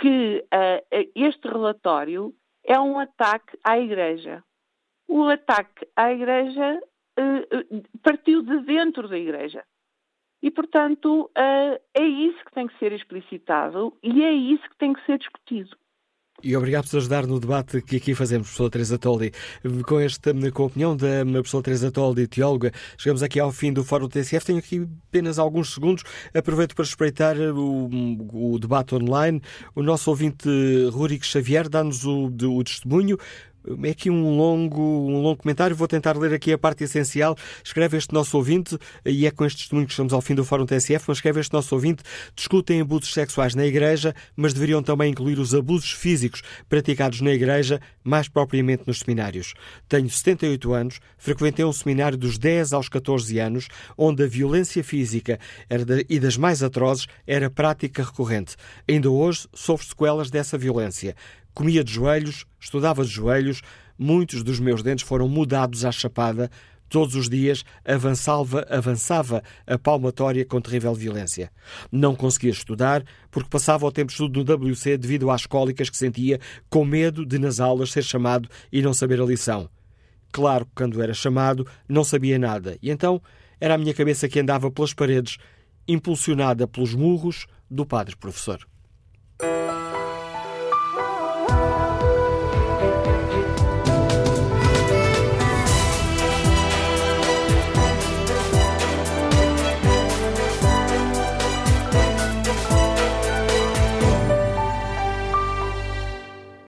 que uh, este relatório é um ataque à Igreja. O ataque à Igreja uh, partiu de dentro da Igreja. E, portanto, eh, é isso que tem que ser explicitado e é isso que tem que ser discutido. E obrigado por ajudar no debate que aqui fazemos, professora Teresa Toldi. Com, esta, com a opinião da professora Teresa Toldi, teóloga, chegamos aqui ao fim do Fórum TSF. Tenho aqui apenas alguns segundos. Aproveito para espreitar o, o debate online. O nosso ouvinte Rúrico Xavier dá-nos o, o testemunho. É aqui um longo, um longo comentário, vou tentar ler aqui a parte essencial. Escreve este nosso ouvinte, e é com este testemunho que estamos ao fim do Fórum TSF, mas escreve este nosso ouvinte, discutem abusos sexuais na Igreja, mas deveriam também incluir os abusos físicos praticados na Igreja, mais propriamente nos seminários. Tenho 78 anos, frequentei um seminário dos 10 aos 14 anos, onde a violência física e das mais atrozes era prática recorrente. Ainda hoje sofro sequelas dessa violência. Comia de joelhos, estudava de joelhos, muitos dos meus dentes foram mudados à chapada. Todos os dias avançava, avançava a palmatória com terrível violência. Não conseguia estudar porque passava o tempo de estudo no WC devido às cólicas que sentia, com medo de nas aulas ser chamado e não saber a lição. Claro que quando era chamado não sabia nada e então era a minha cabeça que andava pelas paredes, impulsionada pelos murros do padre professor.